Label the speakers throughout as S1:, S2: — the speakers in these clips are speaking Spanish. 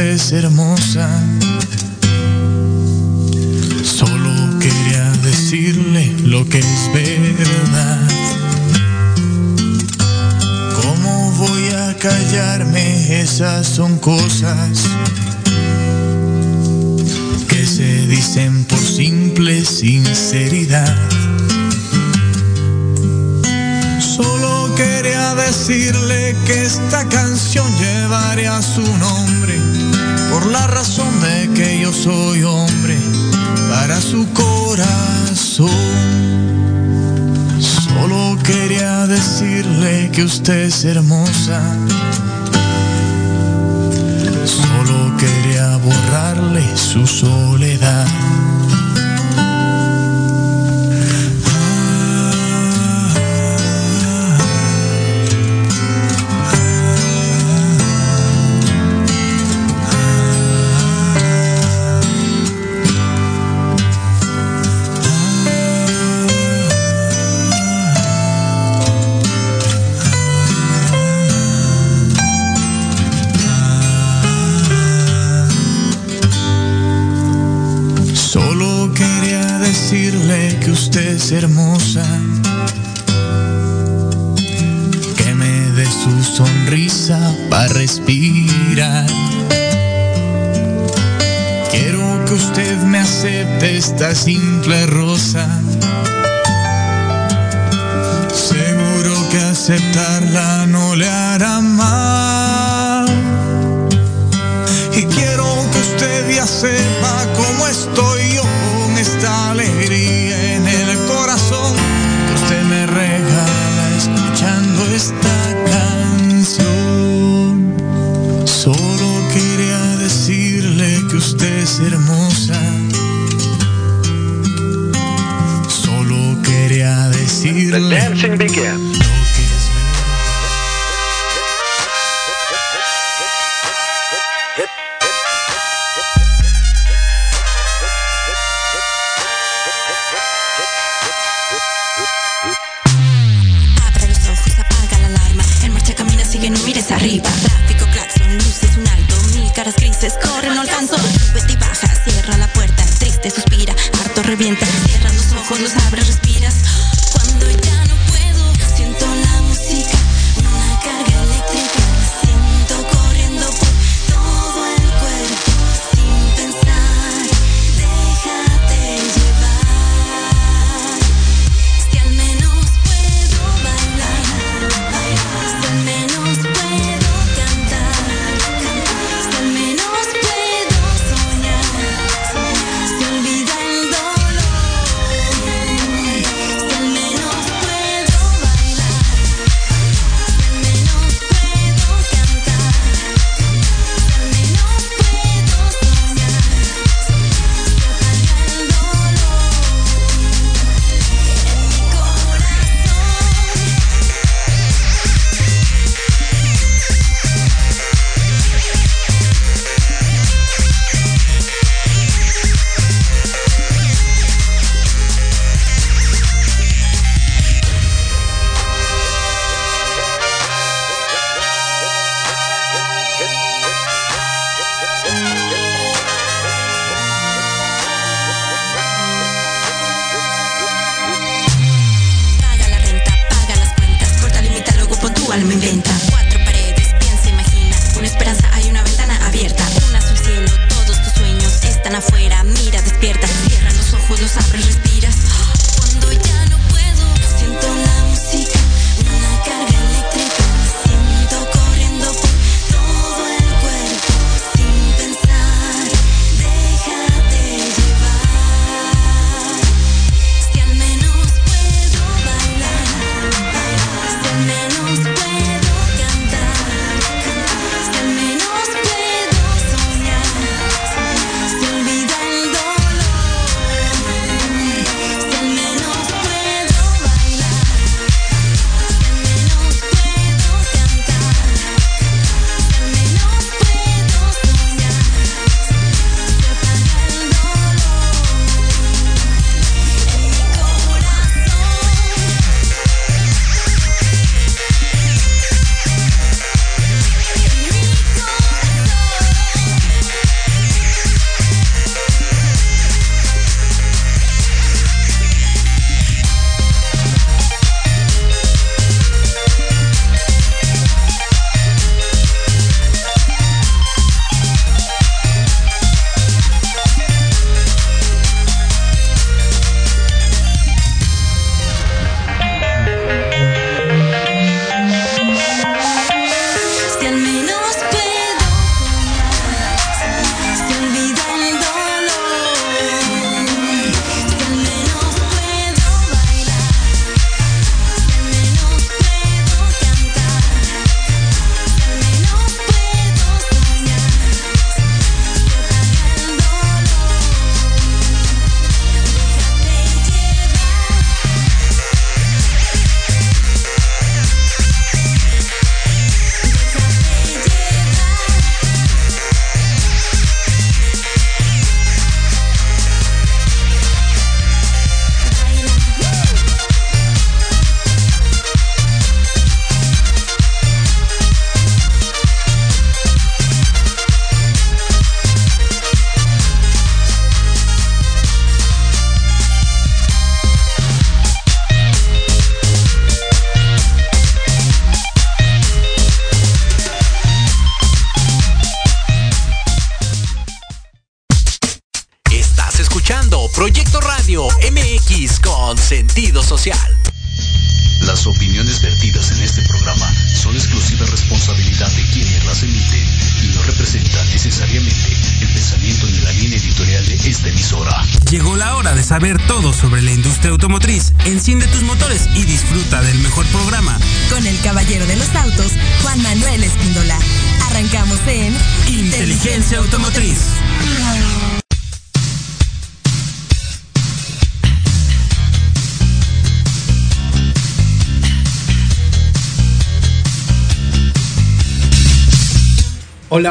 S1: es hermosa. Solo quería decirle lo que es verdad. ¿Cómo voy a callarme? Esas son cosas que se dicen por simple sinceridad. Solo quería decirle que esta canción llevaría su nombre por la razón de que yo soy hombre para su corazón. Solo quería decirle que usted es hermosa. Solo quería borrarle su soledad. Usted es hermosa. Que me dé su sonrisa para respirar. Quiero que usted me acepte esta simple rosa. Seguro que aceptarla no le hará mal. Y quiero que usted ya sepa cómo estoy yo con esta alegría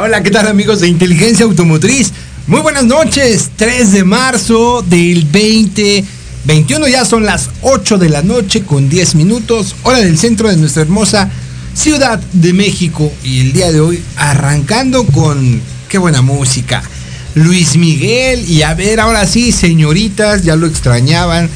S2: Hola, ¿qué tal amigos de Inteligencia Automotriz? Muy buenas noches, 3 de marzo del 2021, ya son las 8 de la noche con 10 minutos, hora del centro de nuestra hermosa Ciudad de México y el día de hoy arrancando con qué buena música. Luis Miguel y a ver, ahora sí, señoritas, ya lo extrañaban.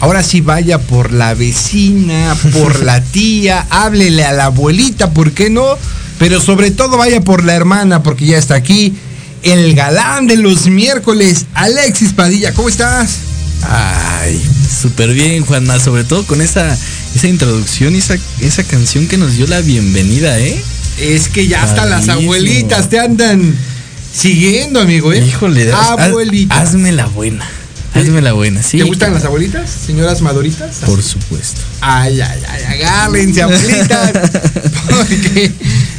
S2: Ahora sí vaya por la vecina, por la tía, háblele a la abuelita, ¿por qué no? Pero sobre todo vaya por la hermana porque ya está aquí el galán de los miércoles, Alexis Padilla. ¿Cómo estás?
S3: Ay, súper bien, Juanma. Sobre todo con esa, esa introducción y esa, esa canción que nos dio la bienvenida, ¿eh?
S2: Es que ya hasta las abuelitas te andan siguiendo, amigo, ¿eh?
S3: Híjole, abuelita. hazme la buena. Hazme la buena, sí.
S2: ¿Te gustan las abuelitas, señoras maduritas?
S3: Por supuesto.
S2: Ay, ay, ay, agárrense, abuelitas. Porque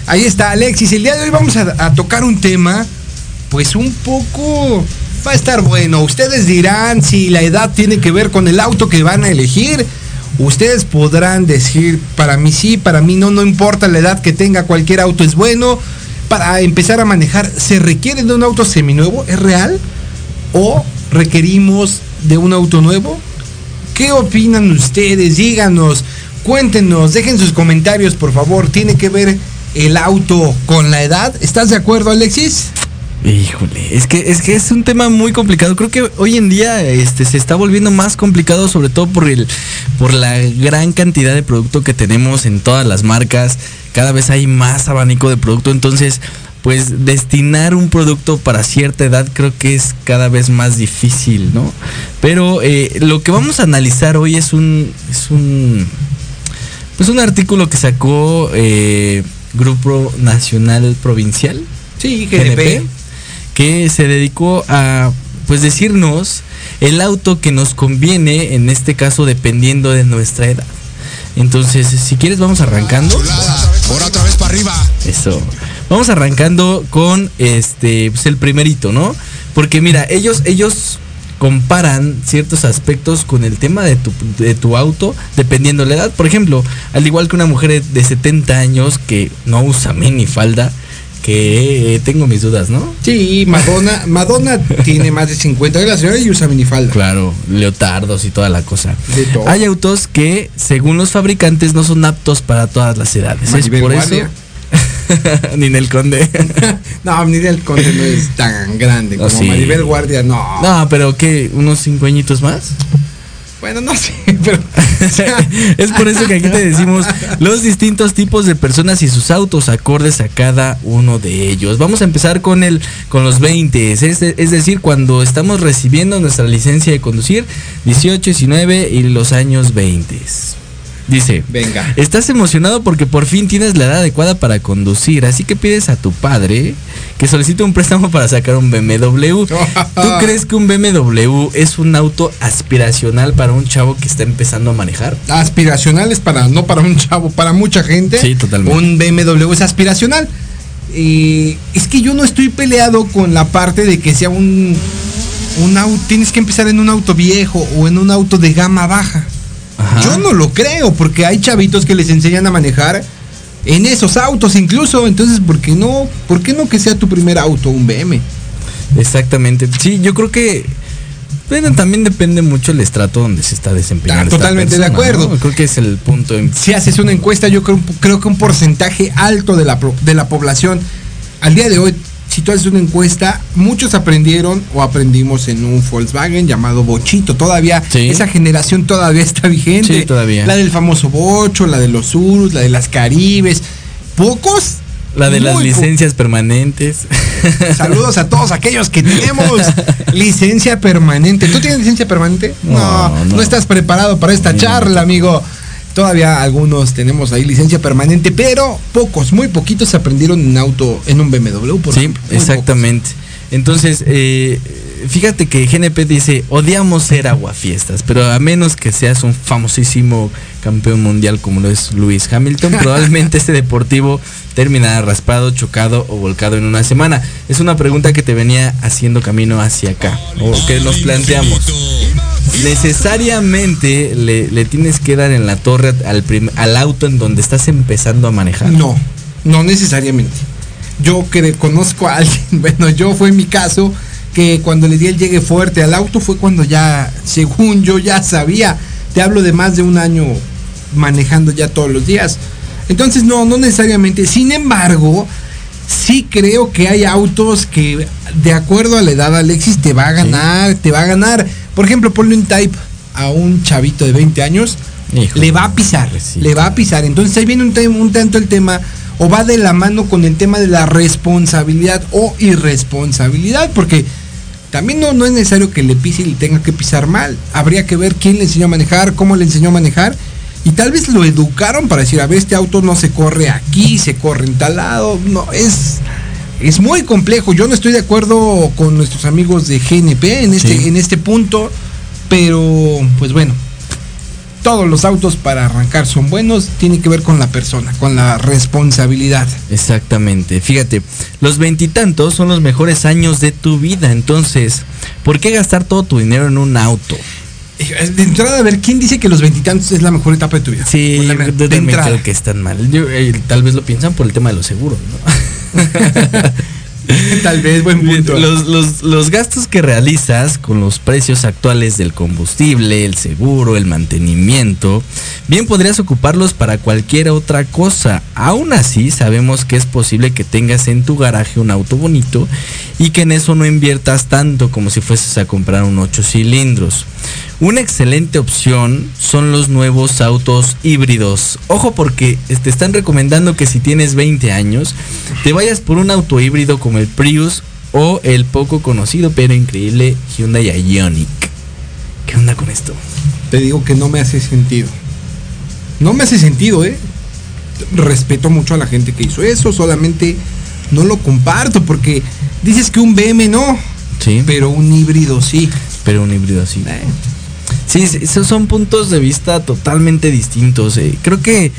S2: ahí está Alexis. El día de hoy vamos a, tocar un tema, pues un poco va a estar bueno. Ustedes dirán si la edad tiene que ver con el auto que van a elegir. Ustedes podrán decir, para mí sí, para mí no, no importa la edad que tenga, cualquier auto es bueno. Para empezar a manejar, ¿se requiere de un auto seminuevo? ¿Es real? ¿O requerimos de un auto nuevo? ¿Qué opinan ustedes? Díganos, cuéntenos, dejen sus comentarios, por favor. ¿Tiene que ver el auto con la edad? ¿Estás de acuerdo, Alexis?
S3: Híjole, es que es que es un tema muy complicado. Creo que hoy en día este se está volviendo más complicado, sobre todo por el por la gran cantidad de producto que tenemos en todas las marcas. Cada vez hay más abanico de producto, entonces pues destinar un producto para cierta edad creo que es cada vez más difícil, ¿no? Pero eh, lo que vamos a analizar hoy es un, es un, pues un artículo que sacó eh, Grupo Nacional Provincial,
S2: sí, GNP,
S3: que se dedicó a, pues decirnos el auto que nos conviene, en este caso dependiendo de nuestra edad. Entonces, si quieres, vamos arrancando.
S2: Por otra vez para arriba.
S3: Eso. Vamos arrancando con este, pues el primerito, ¿no? Porque mira, ellos, ellos comparan ciertos aspectos con el tema de tu, de tu auto, dependiendo de la edad. Por ejemplo, al igual que una mujer de 70 años que no usa mini falda, que tengo mis dudas, ¿no?
S2: Sí, Madonna, Madonna tiene más de 50 de la señora y usa minifalda.
S3: Claro, leotardos y toda la cosa. Hay autos que, según los fabricantes, no son aptos para todas las edades. es por eso Ni el Conde.
S2: no, el Conde no es tan grande como Maribel Guardia, no.
S3: No, pero ¿qué? ¿Unos cinco añitos más?
S2: Bueno, no sé, pero.
S3: es por eso que aquí te decimos los distintos tipos de personas y sus autos acordes a cada uno de ellos. Vamos a empezar con el, con los 20, es, es decir, cuando estamos recibiendo nuestra licencia de conducir, 18, 19 y los años 20. Dice,
S2: venga.
S3: Estás emocionado porque por fin tienes la edad adecuada para conducir, así que pides a tu padre que solicite un préstamo para sacar un BMW. ¿Tú crees que un BMW es un auto aspiracional para un chavo que está empezando a manejar?
S2: Aspiracional es para, no para un chavo, para mucha gente.
S3: Sí, totalmente.
S2: Un BMW es aspiracional. es que yo no estoy peleado con la parte de que sea un, un auto, tienes que empezar en un auto viejo o en un auto de gama baja. Yo no lo creo, porque hay chavitos que les enseñan a manejar en esos autos incluso. Entonces, ¿por qué no? ¿Por qué no que sea tu primer auto, un BM?
S3: Exactamente. Sí, yo creo que pero también depende mucho el estrato donde se está desempeñando.
S2: Ah, totalmente de acuerdo.
S3: Creo que es el punto.
S2: Si haces una encuesta, yo creo, creo que un porcentaje alto de la, de la población al día de hoy si tú haces una encuesta, muchos aprendieron o aprendimos en un Volkswagen llamado Bochito. Todavía, esa generación todavía está vigente.
S3: Sí, todavía.
S2: La del famoso Bocho, la de los Urus, la de las Caribes. Pocos
S3: La de las
S2: Muy
S3: licencias permanentes.
S2: Saludos a todos aquellos que tenemos licencia permanente. ¿Tú tienes licencia permanente? No,
S3: No,
S2: no,
S3: no.
S2: estás preparado para esta charla, amigo. Todavía algunos tenemos ahí licencia permanente, pero pocos, muy poquitos aprendieron en auto, en un BMW, por
S3: sí,
S2: ejemplo.
S3: Exactamente. Entonces, eh, fíjate que GNP dice, odiamos ser aguafiestas, pero a menos que seas un famosísimo campeón mundial como lo es Lewis Hamilton, probablemente este deportivo terminará raspado, chocado o volcado en una semana. Es una pregunta que te venía haciendo camino hacia acá, o que nos planteamos. Necesariamente le, le tienes que dar en la torre al, prim- al auto en donde estás empezando a manejar.
S2: No, no necesariamente. Yo que conozco a alguien, bueno, yo fue mi caso, que cuando le di el llegue fuerte al auto fue cuando ya, según yo ya sabía, te hablo de más de un año manejando ya todos los días. Entonces no, no necesariamente. Sin embargo, sí creo que hay autos que de acuerdo a la edad Alexis te va a ganar, te va a ganar. Por ejemplo, ponle un Type a un chavito de 20 años, le va a pisar,
S3: Pues sí.
S2: le va a pisar. Entonces ahí viene un, un tanto el tema, o va de la mano con el tema de la responsabilidad o irresponsabilidad, porque también no, no es necesario que le pise y le tenga que pisar mal. Habría que ver quién le enseñó a manejar, cómo le enseñó a manejar. Y tal vez lo educaron para decir, a ver, este auto no se corre aquí, se corre en tal lado. No, es, es muy complejo. Yo no estoy de acuerdo con nuestros amigos de GNP en este,
S3: Sí.
S2: en este punto. Pero, pues bueno, todos los autos para arrancar son buenos. Tiene que ver con la persona, con la responsabilidad.
S3: Exactamente. Fíjate, los veintitantos son los mejores años de tu vida. Entonces, ¿por qué gastar todo tu dinero en un auto?
S2: Eh, De entrada, a ver, ¿quién dice que los veintitantos es la mejor etapa de tu vida?
S3: Sí,
S2: la-
S3: yo
S2: de
S3: también
S2: entrada.
S3: creo que están mal. Yo, eh, tal vez lo piensan por el tema de los seguros, ¿no?
S2: Tal vez, buen punto.
S3: Los, los- los gastos que realizas con los precios actuales del combustible, el seguro, el mantenimiento, bien podrías ocuparlos para cualquier otra cosa. Aún así, sabemos que es posible que tengas en tu garaje un auto bonito y que en eso no inviertas tanto como si fueses a comprar un 8 cilindros. Una excelente opción son los nuevos autos híbridos. Ojo porque te están recomendando que si tienes 20 años, te vayas por un auto híbrido como el Prius o el poco conocido pero increíble Hyundai Ioniq. ¿Qué onda con esto?
S2: Te digo que no me hace sentido. No me hace sentido, ¿eh? Respeto mucho a la gente que hizo eso, solamente no lo comparto porque dices que un BM no,
S3: Sí,
S2: pero un híbrido sí.
S3: pero un híbrido así.
S2: Eh,
S3: Sí, sí, esos son puntos de vista totalmente distintos. eh. Creo que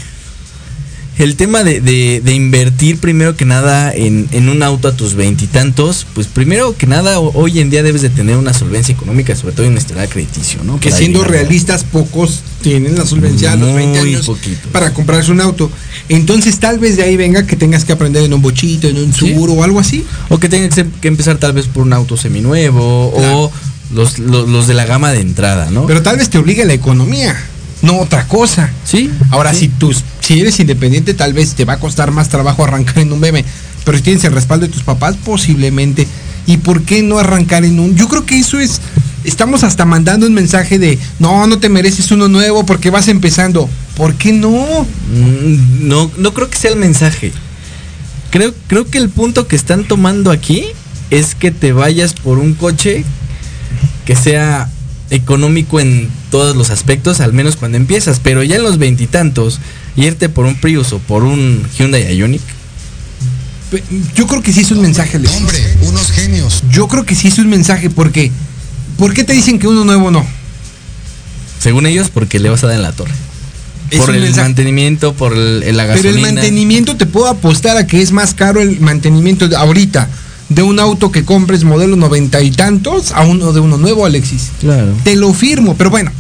S3: el tema de, de- de invertir primero que nada en, en un auto a tus veintitantos, pues primero que nada ho- hoy en día debes de tener una solvencia económica, sobre todo en un historial crediticio, ¿no?
S2: Que
S3: Para
S2: siendo
S3: llegar
S2: realistas, pocos tienen la solvencia a los 20
S3: Muy
S2: años
S3: poquitos.
S2: para comprarse un auto. Entonces tal vez de ahí venga que tengas que aprender en un bochito, en un
S3: Sí.
S2: seguro o algo así.
S3: O que tengas que- que empezar tal vez por un auto seminuevo
S2: Claro.
S3: o los, los, los de la gama de entrada, ¿no?
S2: Pero tal vez te obligue la economía, no otra cosa.
S3: sí.
S2: Ahora,
S3: sí.
S2: si tus, si eres independiente, tal vez te va a costar más trabajo arrancar en un BM. Pero si tienes el respaldo de tus papás, posiblemente. ¿Y por qué no arrancar en un? Yo creo que eso es. Estamos hasta mandando un mensaje de no, no te mereces uno nuevo porque vas empezando. ¿Por qué no?
S3: Mm, No, no creo que sea el mensaje. Creo, creo que el punto que están tomando aquí es que te vayas por un coche que sea económico en todos los aspectos, al menos cuando empiezas, pero ya en los veintitantos, irte por un Prius o por un Hyundai Ioniq,
S2: Yo creo que sí es un mensaje. Alex.
S4: Hombre, unos genios.
S2: Yo creo que sí es un mensaje porque. ¿Por qué te dicen que uno nuevo no?
S3: según ellos, porque le vas a dar en la torre.
S2: Es
S3: por el
S2: mensaje.
S3: mantenimiento, por el, el- la
S2: Pero el mantenimiento te puedo apostar a que es más caro el mantenimiento de ahorita de un auto que compres modelo noventa y tantos a uno de uno nuevo, Alexis.
S3: Claro.
S2: Te lo firmo, pero bueno,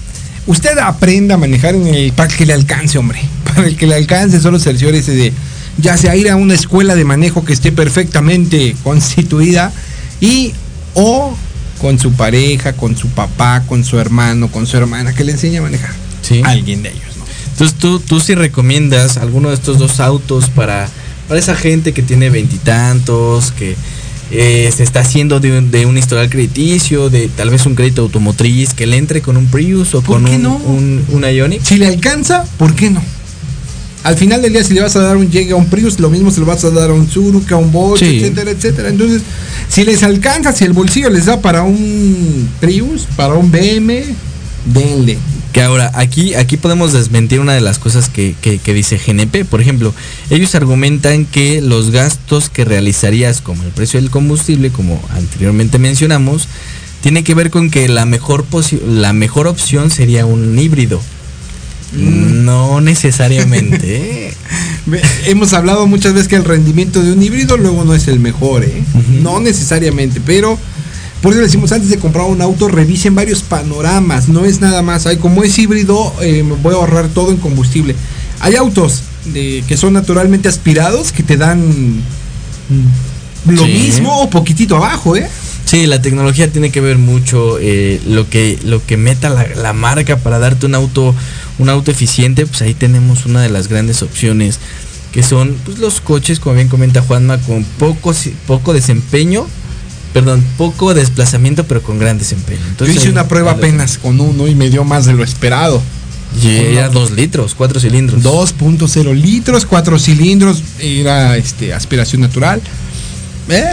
S2: usted aprenda a manejar en el para que le alcance, hombre. Para el que le alcance, solo cerciórese de ya sea ir a una escuela de manejo que esté perfectamente constituida y o con su pareja, con su papá, con su hermano, con su hermana que le enseñe a manejar.
S3: Sí.
S2: Alguien de ellos, ¿no?
S3: Entonces tú, tú sí recomiendas alguno de estos dos autos para, para esa gente que tiene veintitantos, que eh, se está haciendo de un, de un historial crediticio, de tal vez un crédito automotriz, que le entre con un Prius o
S2: ¿Por
S3: con un,
S2: no?
S3: un, un Ioniq.
S2: Si le alcanza, ¿por qué no? Al final del día, si le vas a dar un llegue a un Prius, lo mismo se lo vas a dar a un Suruka, a un Bosch,
S3: Sí.
S2: etcétera, etcétera. Entonces, si les alcanza, si el bolsillo les da para un Prius, para un BM, denle.
S3: Que ahora, aquí, aquí podemos desmentir una de las cosas que, que- que dice GNP. Por ejemplo, ellos argumentan que los gastos que realizarías, como el precio del combustible, como anteriormente mencionamos, tiene que ver con que la mejor, la mejor opción sería un híbrido.
S2: Mm.
S3: No necesariamente. ¿eh?
S2: Hemos hablado muchas veces que el rendimiento de un híbrido luego no es el mejor, ¿eh? No necesariamente, pero por eso decimos antes de comprar un auto, revisen varios panoramas, no es nada más. Hay como es híbrido, eh, me voy a ahorrar todo en combustible. Hay autos de, que son naturalmente aspirados que te dan mm, lo
S3: Sí.
S2: mismo o poquitito abajo, ¿eh?
S3: Sí, la tecnología tiene que ver mucho eh, lo que lo que meta la, la marca para darte un auto un auto eficiente, pues ahí tenemos una de las grandes opciones que son pues, los coches, como bien comenta Juanma, con poco poco desempeño, perdón, poco desplazamiento, pero con gran desempeño.
S2: Yo hice una prueba apenas con uno y me dio más de lo esperado.
S3: Y era dos litros, cuatro cilindros.
S2: 2.0 litros, 4 cilindros, era este aspiración natural. Eh,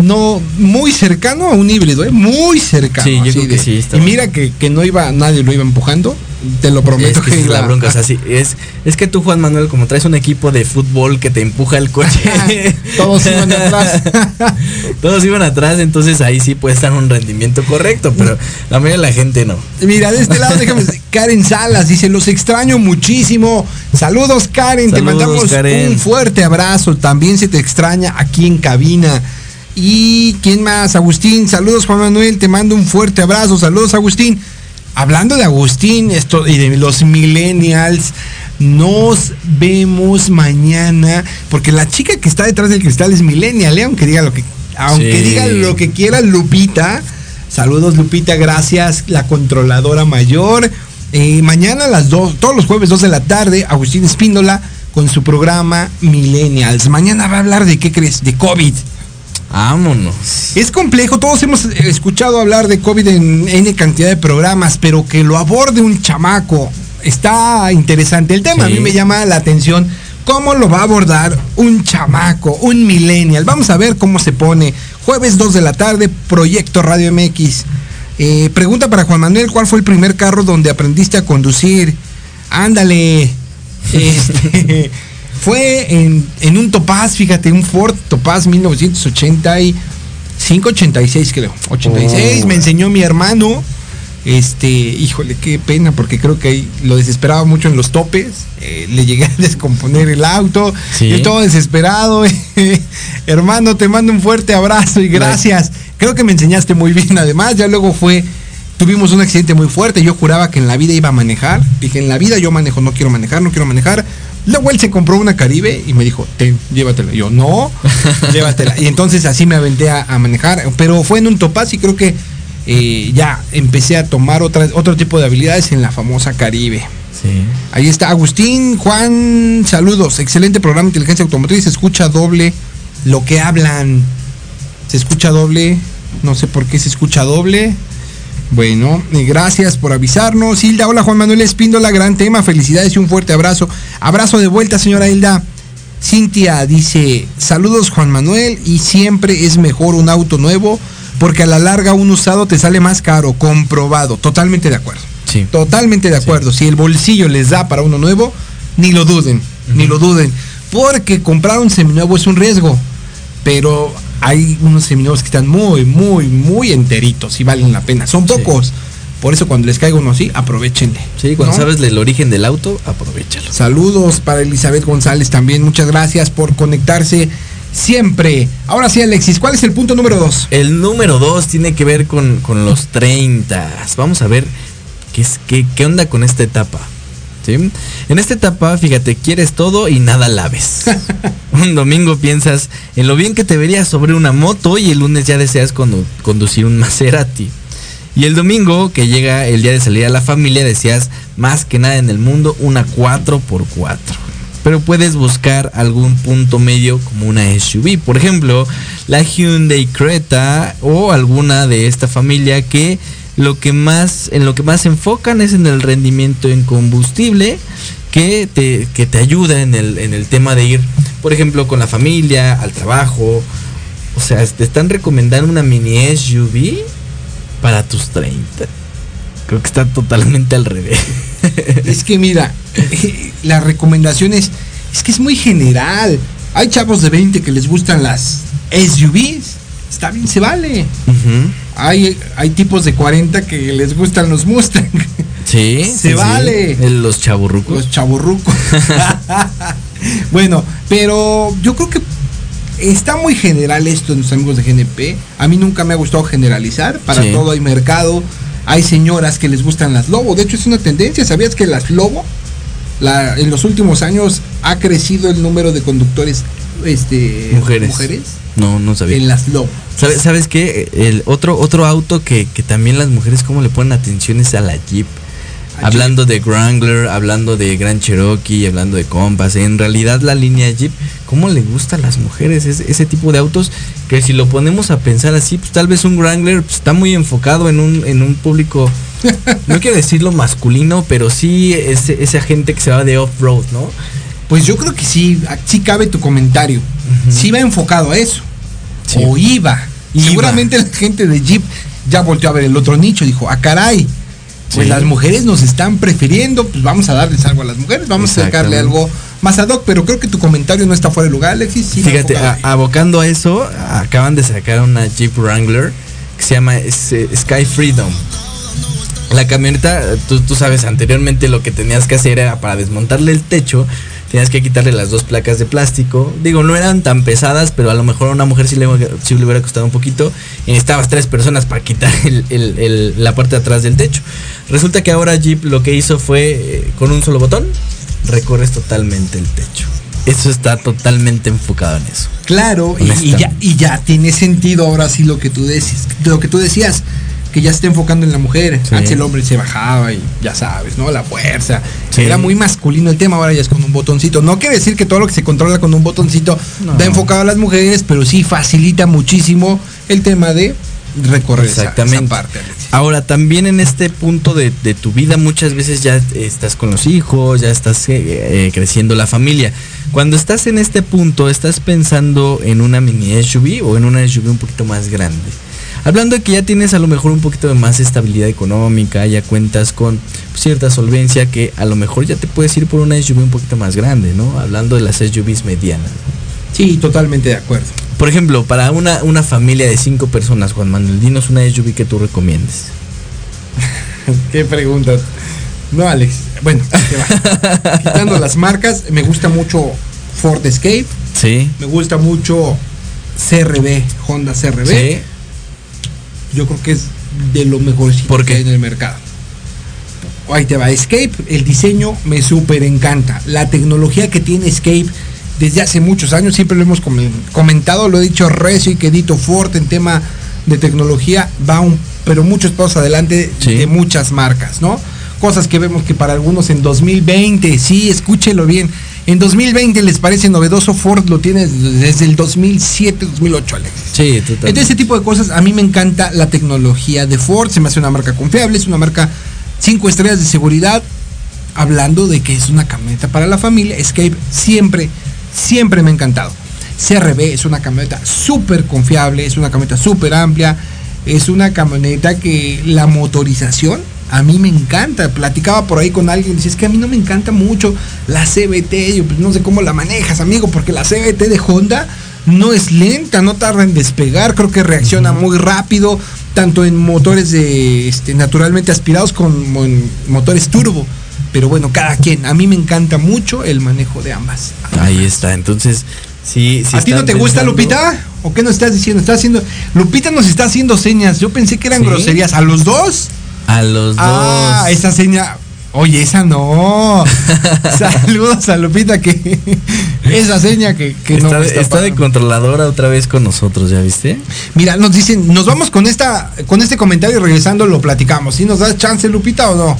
S2: no, muy cercano a un híbrido, eh, muy cercano.
S3: Sí, yo creo que
S2: de-
S3: sí,
S2: Y mira que, que no iba, nadie lo iba empujando. Te lo prometo
S3: Es que esa es la bronca, o sea, sí, es, es que tú, Juan Manuel, como traes un equipo de fútbol que te empuja el coche.
S2: Todos iban atrás.
S3: Todos iban atrás, entonces ahí sí puede estar un rendimiento correcto, pero la mayoría de la gente no.
S2: Mira, de este lado, déjame. Karen Salas dice: Los extraño muchísimo. Saludos, Karen. te mandamos
S3: Karen.
S2: un fuerte abrazo. También se te extraña aquí en cabina. Y quién más, Agustín. Saludos, Juan Manuel. Te mando un fuerte abrazo. Saludos, Agustín. Hablando de Agustín esto, y de los millennials, nos vemos mañana. Porque la chica que está detrás del cristal es millennial, ¿eh? aunque diga lo que, aunque
S3: Sí.
S2: diga lo que quiera Lupita. Saludos Lupita, gracias, la controladora mayor. Eh, mañana a las 2, todos los jueves 2 de la tarde, Agustín Espíndola con su programa Millennials. Mañana va a hablar de qué crees, de COVID.
S3: Vámonos.
S2: Es complejo, todos hemos escuchado hablar de COVID en N cantidad de programas, pero que lo aborde un chamaco está interesante. El tema a mí me llama la atención. ¿Cómo lo va a abordar un chamaco, un millennial? Vamos a ver cómo se pone. Jueves 2 de la tarde, Proyecto Radio MX. Eh, pregunta para Juan Manuel, ¿cuál fue el primer carro donde aprendiste a conducir? Ándale. Este, fue en, en un Topaz, fíjate, un Ford Topaz 1985, 86 creo. 86,
S3: Oh.
S2: me enseñó mi hermano. Este, híjole, qué pena, porque creo que ahí lo desesperaba mucho en los topes. eh, le llegué a descomponer el auto.
S3: Sí.
S2: Yo todo desesperado. Hermano, te mando un fuerte abrazo y gracias. Creo que me enseñaste muy bien. Además, ya luego fue. Tuvimos un accidente muy fuerte. Yo juraba que en la vida iba a manejar. Dije, en la vida yo manejo, no quiero manejar, no quiero manejar. Luego él se compró una Caribe y me dijo, ten, llévatela. Y yo, no, llévatela. Y entonces así me aventé a, a manejar. Pero fue en un topaz y creo que eh, ya empecé a tomar otro tipo de habilidades en la famosa Caribe.
S3: Sí.
S2: Ahí está Agustín, Juan, saludos. Excelente programa Inteligencia Automotriz. Se escucha doble lo que hablan. Se escucha doble. No sé por qué se escucha doble. Bueno, eh, gracias por avisarnos. Hilda, hola Juan Manuel Espíndola, gran tema. Felicidades y un fuerte abrazo. Abrazo de vuelta, señora Hilda. Cintia dice, saludos Juan Manuel y siempre es mejor un auto nuevo porque a la larga un usado te sale más caro, comprobado. Totalmente de acuerdo.
S3: Sí.
S2: Totalmente de acuerdo. Si el bolsillo les da para uno nuevo, ni lo duden, ni lo duden. Porque comprar un seminuevo es un riesgo. Pero hay unos seminuevos que están muy, muy, muy enteritos y valen la pena. Son
S3: Sí.
S2: pocos. Por eso cuando les caiga uno así, aprovechenle.
S3: Sí, cuando
S2: ¿no?
S3: sabes el origen del auto, aprovechalo.
S2: Saludos para Elizabeth González también. Muchas gracias por conectarse siempre. Ahora sí, Alexis, ¿cuál es el punto número dos?
S3: El número dos tiene que ver con, con los 30. Vamos a ver qué, es, qué, qué onda con esta etapa. ¿Sí? En esta etapa, fíjate, quieres todo y nada la ves. un domingo piensas en lo bien que te verías sobre una moto y el lunes ya deseas condu- conducir un Maserati. Y el domingo, que llega el día de salir a la familia, deseas más que nada en el mundo una 4x4. Pero puedes buscar algún punto medio como una SUV. Por ejemplo, la Hyundai Creta o alguna de esta familia que lo que más, en lo que más se enfocan es en el rendimiento en combustible, que te, que te ayuda en el, en el tema de ir, por ejemplo, con la familia, al trabajo. O sea, te están recomendando una mini SUV para tus 30. Creo que está totalmente al revés.
S2: Es que mira, la recomendación es, es que es muy general. Hay chavos de 20 que les gustan las SUVs. Está bien, se vale.
S3: Ujú.
S2: Hay, hay tipos de 40 que les gustan los Mustang.
S3: Sí.
S2: Se
S3: sí,
S2: vale.
S3: Los chaburrucos.
S2: Los chaburrucos. bueno, pero yo creo que está muy general esto de nuestros amigos de GNP. A mí nunca me ha gustado generalizar. Para
S3: Sí.
S2: todo hay mercado. Hay señoras que les gustan las lobo. De hecho, es una tendencia. ¿Sabías que las lobo, la- en los últimos años, ha crecido el número de conductores este,
S3: Mujeres. No, no sabía.
S2: en las?
S3: ¿Sabes, ¿Sabes qué? El otro, otro auto que, que también las mujeres como le ponen atención es a la Jeep.
S2: A
S3: hablando de Wrangler, hablando de Grand Cherokee, hablando de Compass. En realidad la línea Jeep, ¿cómo le gusta a las mujeres ese, ese tipo de autos? Que si lo ponemos a pensar así, pues tal vez un Wrangler pues, está muy enfocado en un, en un público, no quiero decirlo masculino, pero sí ese, esa gente que se va de off-road, ¿no?
S2: Pues yo creo que sí, sí cabe tu comentario. Sí va enfocado a eso.
S3: Sí.
S2: O iba. Y seguramente la gente de Jeep ya volteó a ver el otro nicho. Dijo, ah, caray. Pues
S3: Sí.
S2: las mujeres nos están prefiriendo, pues vamos a darles algo a las mujeres, vamos a sacarle algo más ad hoc, pero creo que tu comentario no está fuera de lugar, Alexis. Sí
S3: Fíjate, a- abocando a eso, acaban de sacar una Jeep Wrangler que se llama Sky Freedom. La camioneta, tú, tú sabes, anteriormente lo que tenías que hacer era para desmontarle el techo, tenías que quitarle las dos placas de plástico. Digo, no eran tan pesadas, pero a lo mejor a una mujer sí le, sí le hubiera costado un poquito. Y necesitabas tres personas para quitar el- el- el- la parte de atrás del techo. Resulta que ahora Jeep lo que hizo fue, eh, con un solo botón, recorres totalmente el techo. Eso está totalmente enfocado en eso.
S2: Claro, y, y ya, y ya tiene sentido ahora sí lo que tú decís, lo que tú decías, que ya se está enfocando en la mujer.
S3: Sí.
S2: Antes el hombre se bajaba y ya sabes, ¿no? La fuerza.
S3: Sí.
S2: Era muy masculino el tema, ahora ya es con un botoncito. No quiere decir que todo lo que se controla con un botoncito
S3: No.
S2: da enfocado a las mujeres, pero sí facilita muchísimo el tema de recorrer
S3: Exactamente.
S2: esa parte. Alexis.
S3: Ahora, también en este punto de, de tu vida, muchas veces ya estás con los hijos, ya estás eh, eh, creciendo la familia. Cuando estás en este punto, estás pensando en una mini SUV o en una SUV un poquito más grande. Hablando de que ya tienes a lo mejor un poquito de más estabilidad económica, ya cuentas con cierta solvencia, que a lo mejor ya te puedes ir por una SUV un poquito más grande, ¿no? Hablando de las SUVs medianas.
S2: Sí, totalmente de acuerdo.
S3: Por ejemplo, para una, una familia de cinco personas, Juan Manuel, dinos una SUV que tú recomiendes.
S2: Qué pregunta. No, Alex. Bueno, ¿qué va? quitando las marcas, me gusta mucho Ford Escape.
S3: Sí.
S2: Me gusta mucho CRB, Honda CRB.
S3: Sí.
S2: Yo creo que es de lo mejorcito
S3: ¿Por
S2: que
S3: qué?
S2: hay en el mercado. Ahí te va, Escape, el diseño me súper encanta. La tecnología que tiene Escape desde hace muchos años, siempre lo hemos comen- comentado, lo he dicho recio y quedito Ford en tema de tecnología, va un, pero muchos pasos adelante
S3: Sí.
S2: de muchas marcas, ¿no? Cosas que vemos que para algunos en 2020, sí, escúchelo bien, en 2020 les parece novedoso, Ford lo tiene desde el 2007, 2008, Alexis.
S3: Sí, totalmente.
S2: Entonces, ese tipo de cosas, a mí me encanta la tecnología de Ford, se me hace una marca confiable, es una marca 5 estrellas de seguridad, hablando de que es una camioneta para la familia, Escape siempre, siempre me ha encantado. CRB es una camioneta súper confiable, es una camioneta súper amplia, es una camioneta que la motorización a mí me encanta. Platicaba por ahí con alguien, dice, es que a mí no me encanta mucho la CBT, yo pues no sé cómo la manejas, amigo, porque la CBT de Honda no es lenta, no tarda en despegar, creo que reacciona muy rápido, tanto en motores de este, naturalmente aspirados como en motores turbo. Pero bueno, cada quien. A mí me encanta mucho el manejo de ambas.
S3: Ahí está. Entonces, sí, sí
S2: ¿A ti no te gusta Lupita? ¿O qué nos estás diciendo? Está haciendo Lupita nos está haciendo señas. Yo pensé que eran
S3: ¿Sí?
S2: groserías. ¿A los dos?
S3: A los
S2: Ah,
S3: dos.
S2: esa seña. Oye, esa no. Saludos a Lupita que esa seña que, que no
S3: está,
S2: me
S3: está de controladora otra vez con nosotros, ¿ya viste?
S2: Mira, nos dicen, nos vamos con esta, con este comentario y regresando lo platicamos. ¿Sí nos das chance, Lupita, o no?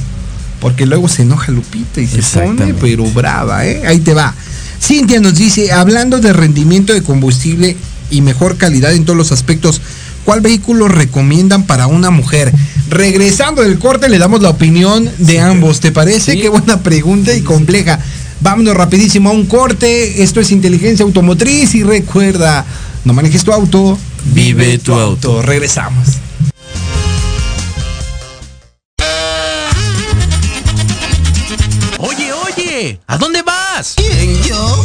S2: Porque luego se enoja Lupita y se pone, pero brava, ¿eh? Ahí te va. Cintia nos dice, hablando de rendimiento de combustible y mejor calidad en todos los aspectos, ¿cuál vehículo recomiendan para una mujer? Regresando del corte, le damos la opinión de ambos. ¿Te parece?
S3: Sí.
S2: Qué buena pregunta y compleja. Vámonos rapidísimo a un corte. Esto es inteligencia automotriz y recuerda, no manejes tu auto,
S3: Vive tu auto.
S2: Regresamos.
S5: Oye, oye, ¿a dónde vas?
S4: ¿Quién, yo?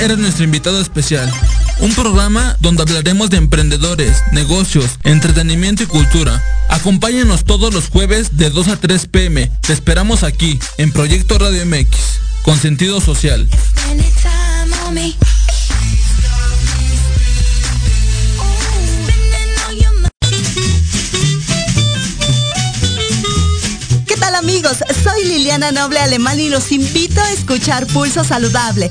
S6: Eres nuestro invitado especial. Un programa donde hablaremos de emprendedores, negocios, entretenimiento y cultura. Acompáñanos todos los jueves de 2 a 3 pm. Te esperamos aquí, en Proyecto Radio MX, con sentido social.
S7: ¿Qué tal amigos? Soy Liliana Noble Alemán y los invito a escuchar Pulso Saludable,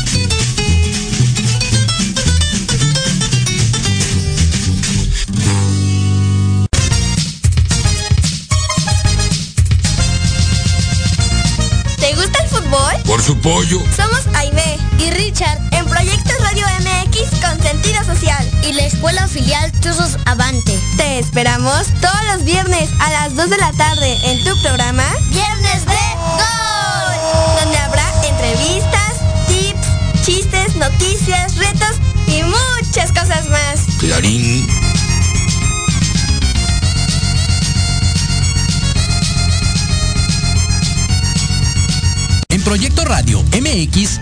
S8: Fútbol?
S6: Por su pollo.
S8: Somos Aime y Richard en Proyecto Radio MX con sentido social y la escuela filial Tuzos Avante. Te esperamos todos los viernes a las 2 de la tarde en tu programa Viernes de Gol,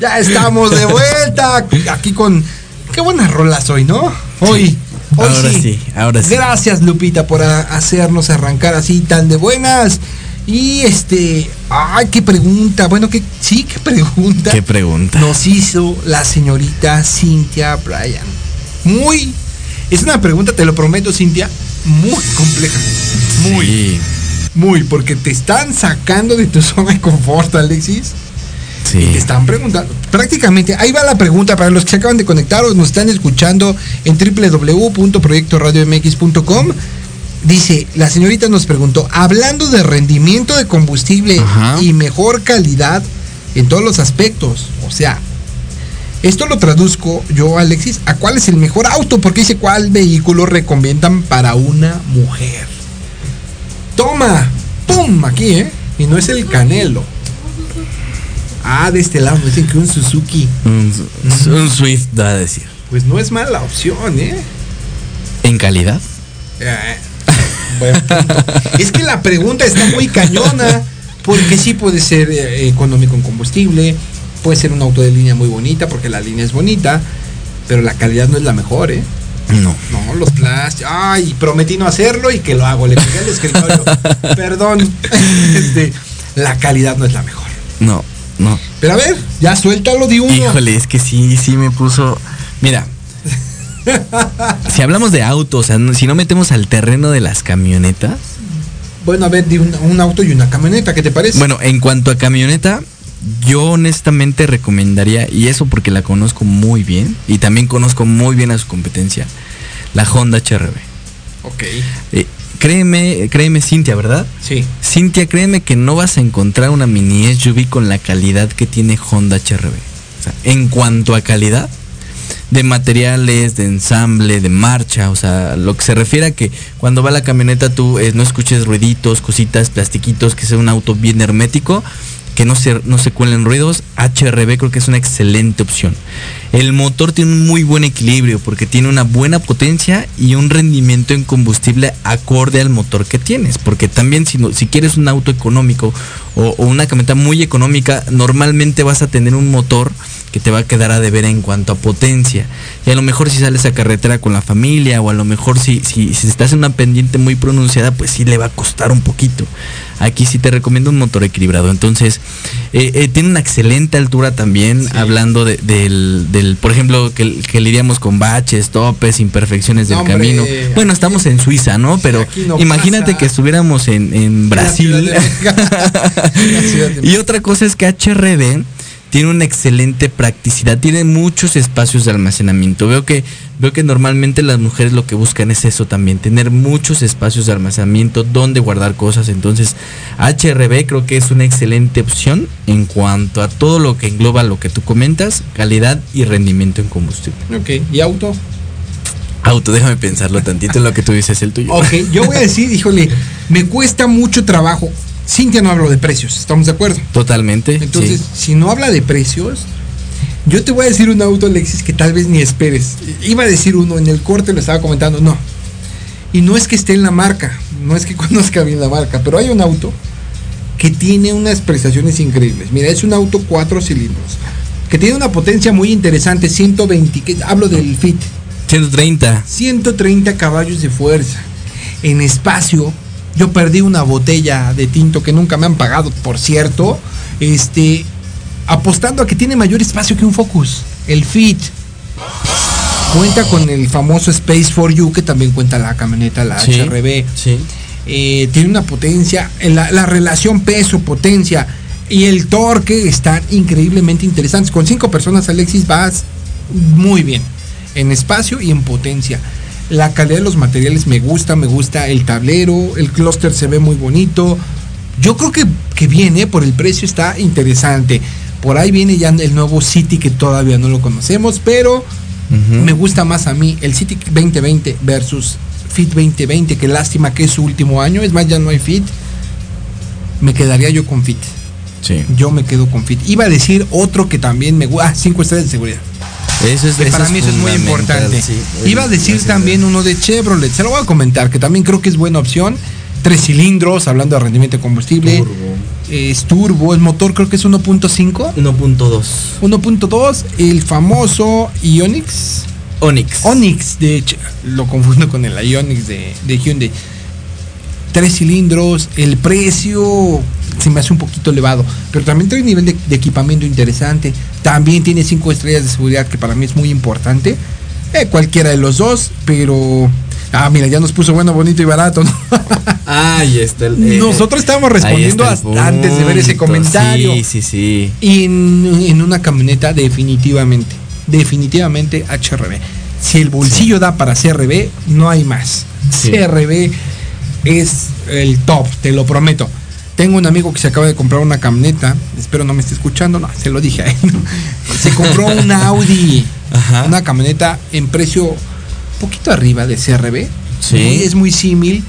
S2: Ya estamos de vuelta aquí con qué buenas rolas hoy, ¿no? Hoy. Hoy
S3: Ahora sí, ahora sí.
S2: Gracias Lupita por hacernos arrancar así tan de buenas. Y este, ay, qué pregunta. Bueno, que sí, qué pregunta.
S3: ¿Qué pregunta?
S2: Nos hizo la señorita Cintia Bryan. Muy, es una pregunta, te lo prometo, Cintia, muy compleja. Muy,
S3: Sí,
S2: muy, porque te están sacando de tu zona de confort, Alexis.
S3: Sí.
S2: Te están preguntando. Prácticamente, ahí va la pregunta para los que se acaban de conectar o nos están escuchando en www.proyectoradiomx.com. Dice, la señorita nos preguntó, hablando de rendimiento de combustible
S3: Ajá.
S2: y mejor calidad en todos los aspectos, o sea, esto lo traduzco yo, Alexis, a cuál es el mejor auto, porque dice cuál vehículo recomiendan para una mujer. Toma, pum, aquí, ¿eh? Y no es el Canelo. Ah, de este lado, me dicen que un Suzuki.
S3: Un, un Swift va a decir.
S2: Pues no es mala opción, ¿eh?
S3: ¿En calidad?
S2: Eh, buen punto. es que la pregunta está muy cañona, porque sí puede ser eh, económico en combustible, puede ser un auto de línea muy bonita, porque la línea es bonita, pero la calidad no es la mejor, ¿eh?
S3: No.
S2: No, los plásticos. Ay, prometí no hacerlo y que lo hago. Le pegué al escritorio. Perdón. Este, la calidad no es la mejor.
S3: No, no.
S2: Pero a ver, ya suéltalo de uno.
S3: Híjole, es que sí, sí me puso. Mira. si hablamos de autos, o sea, no- si no metemos al terreno de las camionetas.
S2: Bueno, a ver, di un, un auto y una camioneta, ¿qué te parece?
S3: Bueno, en cuanto a camioneta, yo honestamente recomendaría, y eso porque la conozco muy bien, y también conozco muy bien a su competencia, la Honda HRV.
S2: Ok.
S3: Eh, créeme, créeme Cintia, ¿verdad?
S2: Sí.
S3: Cintia, créeme que no vas a encontrar una mini SUV con la calidad que tiene Honda HRV. O sea, en cuanto a calidad de materiales, de ensamble, de marcha, o sea, lo que se refiere a que cuando va la camioneta tú eh, no escuches ruiditos, cositas, plastiquitos, que sea un auto bien hermético, que no se, no se cuelen ruidos, HRB creo que es una excelente opción. El motor tiene un muy buen equilibrio porque tiene una buena potencia y un rendimiento en combustible acorde al motor que tienes. Porque también si, no- si quieres un auto económico o, o una camioneta muy económica, normalmente vas a tener un motor que te va a quedar a deber en cuanto a potencia. Y a lo mejor si sales a carretera con la familia o a lo mejor si, si, si estás en una pendiente muy pronunciada, pues sí le va a costar un poquito. Aquí sí te recomiendo un motor equilibrado. Entonces, eh, eh, tiene una excelente altura también, hablando de- del, del, por ejemplo, que, que lidiamos con baches, topes, imperfecciones del
S2: hombre,
S3: camino. Bueno, estamos en Suiza, ¿no? Pero
S2: no
S3: imagínate
S2: pasa.
S3: que estuviéramos en, en Brasil. y otra cosa es que HRD tiene una excelente practicidad, tiene muchos espacios de almacenamiento. Veo que veo que normalmente las mujeres lo que buscan es eso también, tener muchos espacios de almacenamiento donde guardar cosas. Entonces, HRB creo que es una excelente opción en cuanto a todo lo que engloba lo que tú comentas, calidad y rendimiento en combustible.
S2: Ok, ¿y auto?
S3: Auto, déjame pensarlo tantito en lo que tú dices el tuyo.
S2: Ok, yo voy a decir, híjole, me cuesta mucho trabajo. Cintia no habló de precios, ¿estamos de acuerdo?
S3: Totalmente.
S2: Entonces,
S3: sí.
S2: si no habla de precios, yo te voy a decir un auto, Alexis, que tal vez ni esperes. Iba a decir uno, en el corte lo estaba comentando, no. Y no es que esté en la marca, no es que conozca bien la marca, pero hay un auto que tiene unas prestaciones increíbles. Mira, es un auto cuatro cilindros, que tiene una potencia muy interesante, 120, que, hablo del Fit,
S3: 130.
S2: 130 caballos de fuerza. En espacio, yo perdí una botella de tinto que nunca me han pagado, por cierto. Este, apostando a que tiene mayor espacio que un Focus, el Fit. Cuenta con el famoso Space for You, que también cuenta la camioneta, la
S3: Sí,
S2: HRB.
S3: Sí.
S2: Eh, tiene una potencia, eh, la, la relación peso-potencia y el torque están increíblemente interesantes. Con cinco personas, Alexis, vas muy bien en espacio y en potencia. La calidad de los materiales me gusta, me gusta el tablero, el clúster se ve muy bonito. Yo creo que, que viene por el precio, está interesante. Por ahí viene ya el nuevo City que todavía no lo conocemos, pero me gusta más a mí el City 2020 versus Fit 2020. Qué lástima que es su último año. Es más, ya no hay Fit. Me quedaría yo con Fit.
S3: Sí.
S2: Yo me quedo con Fit. Iba a decir otro que también me gusta. Ah, 5 estrellas de seguridad.
S3: Eso es,
S2: Que
S3: eso
S2: para
S3: es
S2: mí eso es muy importante.
S3: sí.
S2: Iba a decir también uno de Chevrolet. Se lo voy a comentar, que también creo que es buena opción. Tres cilindros, hablando de rendimiento de combustible. Es turbo, el motor creo que es 1.5.
S3: 1.2.
S2: 1.2, el famoso Ionix.
S3: Onix.
S2: Onix, de hecho, lo confundo con el Ionix de, de Hyundai. Tres cilindros, el precio se me hace un poquito elevado, pero también trae un nivel de, de equipamiento interesante. También tiene cinco estrellas de seguridad, que para mí es muy importante. Eh, cualquiera de los dos, pero. Ah, mira, ya nos puso bueno, bonito y barato. ¿no?
S3: Ahí está el. eh,
S2: Nosotros estábamos respondiendo
S3: está
S2: hasta antes de ver ese comentario.
S3: Sí, sí, sí.
S2: Y en, en una camioneta definitivamente, definitivamente HRB. Si el bolsillo da para CRB, no hay más.
S3: Sí.
S2: CRB es el top, te lo prometo. Tengo un amigo que se acaba de comprar una camioneta, espero no me esté escuchando, no, se lo dije a él. Se compró una Audi,
S3: Ajá.
S2: una camioneta en precio poquito arriba de CRB.
S3: Sí.
S2: Muy- es muy símil,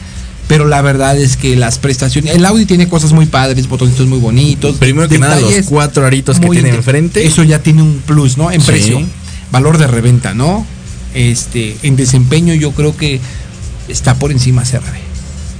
S2: pero la verdad es que las prestaciones, el Audi tiene cosas muy padres, botoncitos muy bonitos.
S3: Primero que nada, los cuatro aritos que tiene enfrente.
S2: Eso ya tiene un plus, ¿no? En
S3: Sí.
S2: precio, valor de reventa, ¿no? Este, en desempeño yo creo que está por encima CRB.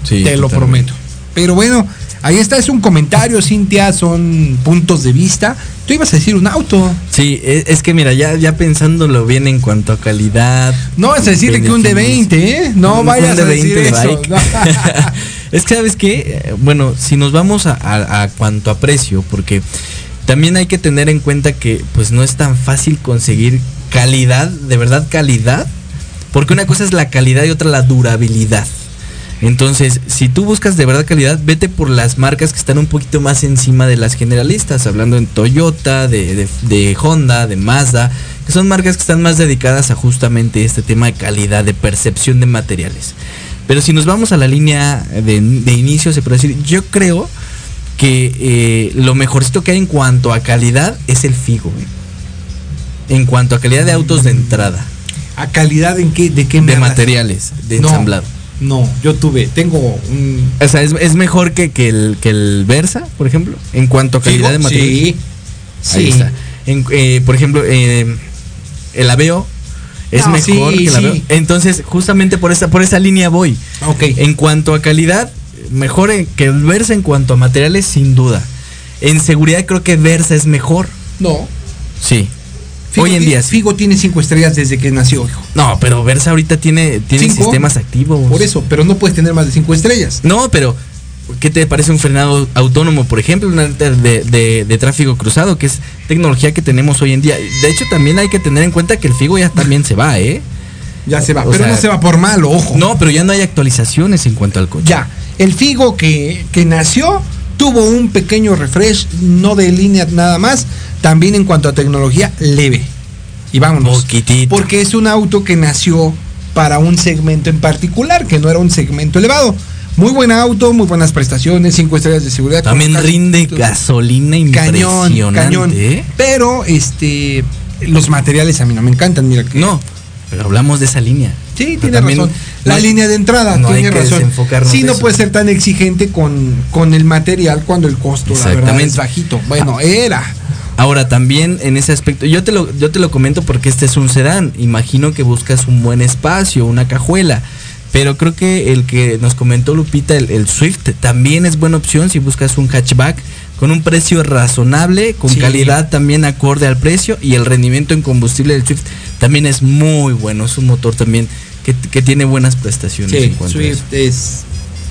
S3: Sí,
S2: te lo prometo. Pero bueno, ahí está, es un comentario, Cintia, son puntos de vista. Tú ibas a decir un auto.
S3: Sí, e- es, que mira, ya, ya pensándolo bien en cuanto a calidad.
S2: No vas a decirle que un de 20, ¿eh? No
S3: Un-
S2: vayas
S3: un
S2: a decir
S3: de
S2: eso. No.
S3: es que, ¿sabes qué? Bueno, si nos vamos a, a- a cuanto a precio, porque también hay que tener en cuenta que pues no es tan fácil conseguir calidad, de verdad calidad, porque una cosa es la calidad y otra la durabilidad. Entonces, si tú buscas de verdad calidad, vete por las marcas que están un poquito más encima de las generalistas, hablando en Toyota, de, de- de Honda, de Mazda, que son marcas que están más dedicadas a justamente este tema de calidad, de percepción de materiales. Pero si nos vamos a la línea de, de inicio, se puede decir, yo creo que eh, lo mejorcito que hay en cuanto a calidad es el Figo. En cuanto a calidad de autos de entrada.
S2: ¿A calidad en qué? ¿De qué
S3: De materiales, de
S2: No,
S3: ensamblado.
S2: No, yo tuve, tengo un...
S3: O sea, es, es mejor que, que el, que el Versa, por ejemplo, en cuanto a calidad de material.
S2: sí,
S3: Ahí
S2: sí.
S3: está. En- eh, por ejemplo, eh, el Aveo es
S2: No,
S3: mejor
S2: sí,
S3: que el Aveo.
S2: sí.
S3: Entonces, justamente por esa, por esa línea voy.
S2: Ok.
S3: En cuanto a calidad, mejor que el Versa en cuanto a materiales, sin duda. En seguridad creo que Versa es mejor.
S2: No.
S3: Sí.
S2: Figo
S3: Hoy en día.
S2: Figo tiene cinco estrellas desde que nació, hijo.
S3: No, pero Versa ahorita tiene, tiene
S2: ¿Cinco?
S3: sistemas activos.
S2: Por eso, pero no puedes tener más de cinco estrellas.
S3: No, pero ¿qué te parece un frenado autónomo, por ejemplo, una de, de- de tráfico cruzado, que es tecnología que tenemos hoy en día? De hecho, también hay que tener en cuenta que el Figo ya también se va, ¿eh?
S2: Ya se va,
S3: O
S2: pero
S3: sea,
S2: no se va por malo, ojo.
S3: No, pero ya no hay actualizaciones en cuanto al coche.
S2: Ya, el Figo que, que nació tuvo un pequeño refresh, no de línea nada más, también en cuanto a tecnología leve. Y vámonos. Porque es un auto que nació para un segmento en particular, que no era un segmento elevado. Muy buen auto, muy buenas prestaciones, cinco estrellas de seguridad.
S3: También rinde gasolina
S2: cañón,
S3: impresionante.
S2: cañón.
S3: ¿eh?
S2: Pero este los materiales a mí no me encantan, mira que.
S3: No, pero hablamos de esa línea.
S2: Sí, tiene razón. La
S3: no-
S2: línea de entrada,
S3: no hay
S2: tiene
S3: que
S2: razón. Sí, no
S3: eso.
S2: puede ser tan exigente con, con el material cuando el costo, la verdad, es bajito. Bueno, era.
S3: Ahora también en ese aspecto, yo te lo, yo te lo comento porque este es un sedán. Imagino que buscas un buen espacio, una cajuela. Pero creo que el que nos comentó Lupita, el, el Swift, también es buena opción si buscas un hatchback con un precio razonable, con
S2: Sí.
S3: calidad también acorde al precio y el rendimiento en combustible del Swift también es muy bueno. Es un motor también que, que tiene buenas prestaciones en
S2: Sí,
S3: eso.
S2: Swift es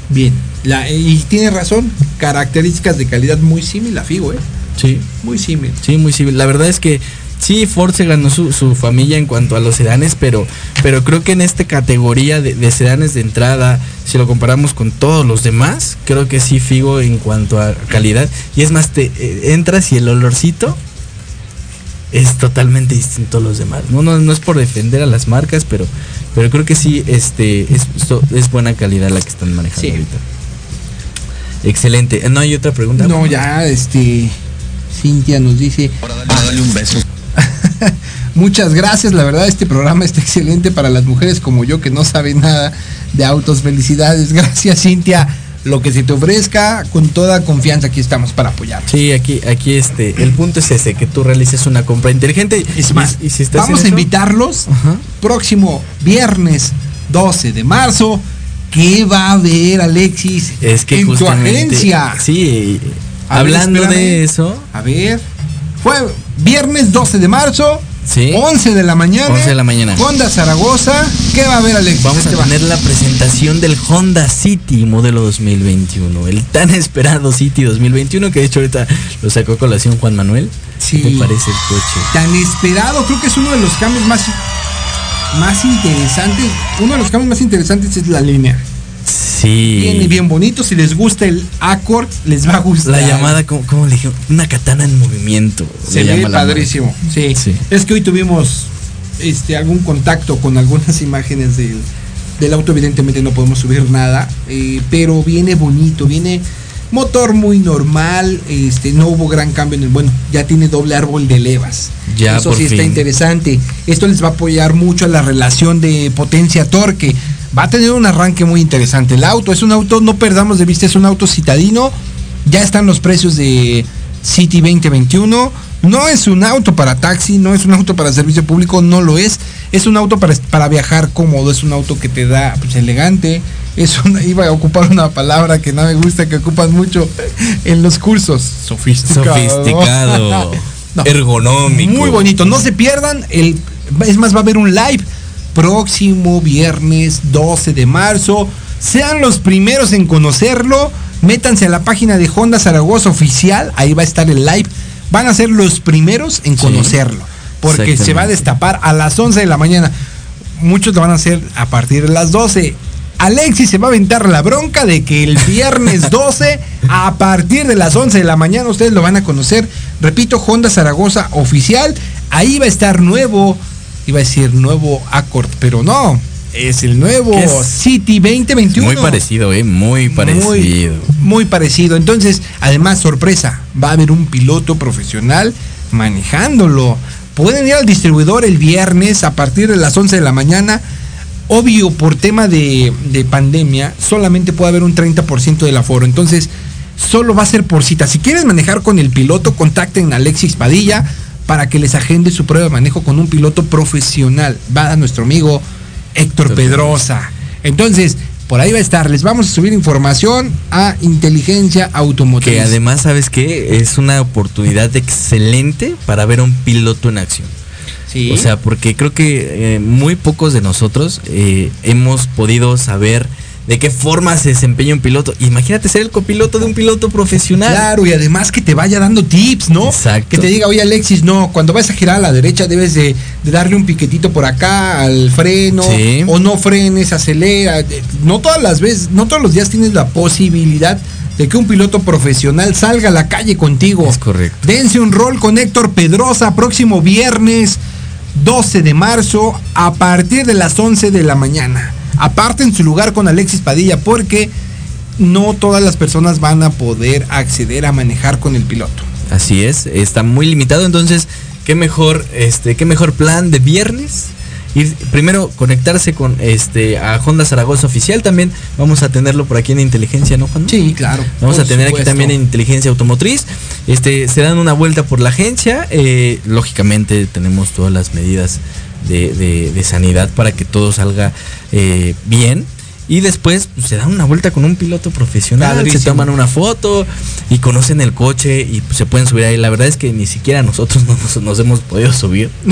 S2: bien. La, y tiene razón, características de calidad muy similar Figo, ¿eh?
S3: Sí.
S2: Muy similar.
S3: Sí, muy civil. La verdad es que sí, Ford se ganó su, su familia en cuanto a los sedanes, pero, pero creo que en esta categoría de, de sedanes de entrada, si lo comparamos con todos los demás, creo que sí Figo en cuanto a calidad. Y es más, te eh, entras y el olorcito es totalmente distinto a los demás. No, no, no es por defender a las marcas, pero, pero creo que sí este, es, so- es buena calidad la que están manejando
S2: Sí.
S3: ahorita. Excelente. ¿No hay otra pregunta?
S2: No, ya, este. Cintia nos dice.
S4: Dale un beso.
S2: Muchas gracias, la verdad este programa está excelente para las mujeres como yo que no saben nada de autos. Felicidades, gracias Cintia. Lo que se te ofrezca, con toda confianza aquí estamos para apoyar.
S3: Sí, aquí, aquí este, el punto es ese, que tú realices una compra inteligente.
S2: Es más,
S3: y, y si estás
S2: vamos a invitarlos próximo viernes 12 de marzo. ¿Qué va a ver Alexis
S3: Es que
S2: en tu agencia?
S3: Sí,
S2: A
S3: hablando de eso.
S2: A ver, fue viernes 12 de marzo,
S3: Sí.
S2: 11 de la mañana.
S3: 11 de la mañana.
S2: Honda Zaragoza. ¿Qué va a ver Alexis?
S3: Vamos a tener la presentación del Honda City modelo 2021. El tan esperado City 2021 que de hecho ahorita lo sacó a colación Juan Manuel.
S2: Sí.
S3: ¿Qué te parece el coche?
S2: tan esperado, creo que es uno de los cambios más más interesantes. Uno de los cambios más interesantes es la línea.
S3: Sí.
S2: Bien bonito. Si les gusta el Accord, les va a gustar.
S3: La llamada, ¿cómo, cómo le dije? Una katana en movimiento.
S2: se ve padrísimo. Sí.
S3: Sí.
S2: Es que hoy tuvimos este algún contacto con algunas imágenes del, del auto. Evidentemente no podemos subir nada. eh, pero viene bonito, viene motor muy normal. Este, no hubo gran cambio en el. Bueno, ya tiene doble árbol de levas.
S3: Ya,
S2: Eso sí está interesante. Esto les va a apoyar mucho a la relación de potencia-torque. Va a tener un arranque muy interesante. El auto es un auto, no perdamos de vista, es un auto citadino. Ya están los precios de City 2021. No es un auto para taxi, no es un auto para servicio público, no lo es. Es un auto para, para viajar cómodo, es un auto que te da pues, elegante. Es una, iba a ocupar una palabra que no me gusta, que ocupan mucho en los cursos. Sofisticado.
S3: Sofisticado. ergonómico.
S2: Muy bonito. No se pierdan. El, es más, va a haber un live próximo viernes 12 de marzo. Sean los primeros en conocerlo. Métanse a la página de Honda Zaragoza oficial. Ahí va a estar el live. Van a ser los primeros en conocerlo. Porque se va a destapar a las 11 de la mañana. Muchos lo van a hacer a partir de las 12. Alexis se va a aventar la bronca de que el viernes 12, a partir de las 11 de la mañana, ustedes lo van a conocer. Repito, Honda Zaragoza oficial. Ahí va a estar nuevo, iba a decir nuevo Accord, pero no. Es el nuevo City 2021.
S3: Muy parecido, eh, muy parecido.
S2: Muy, muy parecido. Entonces, además, sorpresa, va a haber un piloto profesional manejándolo. Pueden ir al distribuidor el viernes a partir de las 11 de la mañana. Obvio, por tema de, de pandemia, solamente puede haber un 30% del aforo. Entonces, solo va a ser por cita. Si quieres manejar con el piloto, contacten a Alexis Padilla para que les agende su prueba de manejo con un piloto profesional. Va a nuestro amigo Héctor Pedrosa. Entonces, por ahí va a estar. Les vamos a subir información a Inteligencia Automotriz.
S3: Que además, ¿sabes qué? Es una oportunidad excelente para ver a un piloto en acción.
S2: Sí.
S3: O sea, porque creo que eh, muy pocos de nosotros eh, hemos podido saber de qué forma se desempeña un piloto. Imagínate ser el copiloto de un piloto profesional.
S2: Claro, y además que te vaya dando tips, ¿no?
S3: Exacto.
S2: Que te diga, oye Alexis, no, cuando vas a girar a la derecha debes de, de darle un piquetito por acá al freno,
S3: Sí.
S2: o no frenes, acelera. No todas las veces, no todos los días tienes la posibilidad de que un piloto profesional salga a la calle contigo.
S3: Es correcto.
S2: Dense un rol con Héctor Pedrosa próximo viernes 12 de marzo a partir de las 11 de la mañana. Aparten su lugar con Alexis Padilla porque no todas las personas van a poder acceder a manejar con el piloto.
S3: Así es, está muy limitado, entonces, qué mejor, este, qué mejor plan de viernes. Ir primero conectarse con este a Honda Zaragoza oficial también. Vamos a tenerlo por aquí en Inteligencia, ¿no, Juan?
S2: Sí, claro.
S3: Vamos a tener aquí también en Inteligencia Automotriz. Este, se dan una vuelta por la agencia. eh, lógicamente tenemos todas las medidas de, de- de sanidad para que todo salga eh, bien. Y después pues, se dan una vuelta con un piloto profesional,
S2: Padrísimo.
S3: se toman una foto y conocen el coche y pues, se pueden subir ahí. La verdad es que ni siquiera nosotros no nos, nos hemos podido subir.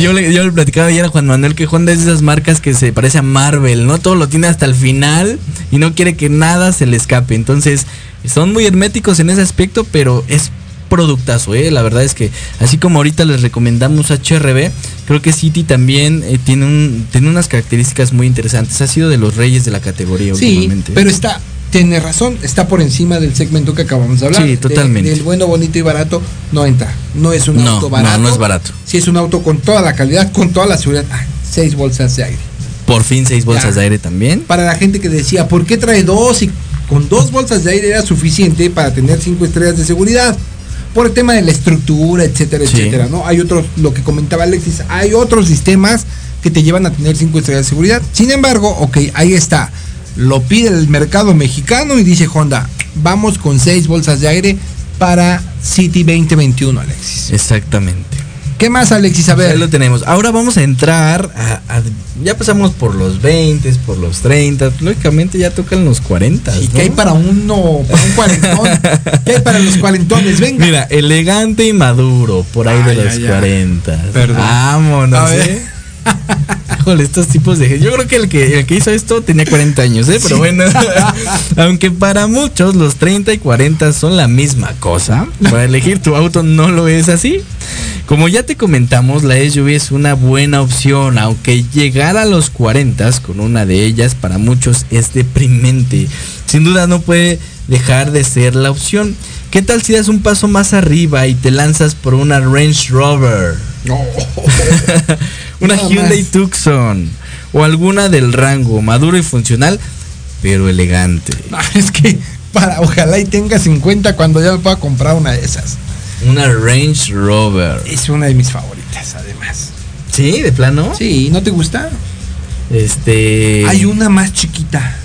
S3: Yo, le, yo le platicaba ayer a Juan Manuel que Honda es de esas marcas que se parece a Marvel, ¿no? Todo lo tiene hasta el final y no quiere que nada se le escape. Entonces, son muy herméticos en ese aspecto, pero es productazo, ¿eh? La verdad es que así como ahorita les recomendamos HRB, creo que City también eh, tiene, un, tiene unas características muy interesantes. Ha sido de los reyes de la categoría
S2: Sí,
S3: últimamente.
S2: pero está, tiene razón, está por encima del segmento que acabamos de hablar.
S3: Sí,
S2: De-
S3: totalmente.
S2: del bueno, bonito y barato no entra. No es un
S3: No,
S2: auto
S3: no,
S2: barato.
S3: no es barato.
S2: Sí es un auto con toda la calidad, con toda la seguridad. Ah, seis bolsas de aire.
S3: Por fin seis bolsas
S2: Ya.
S3: de aire también.
S2: Para la gente que decía, ¿por qué trae dos? Y con dos bolsas de aire era suficiente para tener cinco estrellas de seguridad. Por el tema de la estructura, etcétera,
S3: Sí.
S2: etcétera, ¿no? Hay otros, lo que comentaba Alexis, hay otros sistemas que te llevan a tener cinco estrellas de seguridad. Sin embargo, ok, ahí está. Lo pide el mercado mexicano y dice Honda, vamos con seis bolsas de aire para City 2021, Alexis.
S3: Exactamente.
S2: ¿Qué más, Alexis? A
S3: Ahí
S2: ver.
S3: lo tenemos. Ahora vamos a entrar a, a- ya pasamos por los 20, por los 30, lógicamente ya tocan los 40.
S2: ¿Y
S3: ¿no?
S2: qué hay para uno, para un cuarentón? ¿Qué hay para los cuarentones? Venga.
S3: Mira, elegante y maduro, por ahí de los
S2: ay.
S3: 40.
S2: Perdón.
S3: Vámonos,
S2: A ver.
S3: ¿eh? Híjole, estos tipos de... Yo creo que el, que el que hizo esto tenía 40 años, ¿eh? Pero
S2: Sí.
S3: bueno, aunque para muchos los 30 y 40 son la misma cosa, para elegir tu auto no lo es así. Como ya te comentamos, la SUV es una buena opción, aunque llegar a los 40 con una de ellas para muchos es deprimente. Sin duda no puede dejar de ser la opción. ¿Qué tal si das un paso más arriba y te lanzas por una Range Rover?
S2: No.
S3: una
S2: Nada
S3: Hyundai
S2: más.
S3: Tucson o alguna del rango, maduro y funcional, pero elegante.
S2: Ah, es que para ojalá y tenga 50 cuando ya me pueda comprar una de esas.
S3: Una Range Rover.
S2: Es una de mis favoritas, además.
S3: ¿Sí? ¿De plano?
S2: Sí, ¿no te gusta?
S3: Este.
S2: Hay una más chiquita.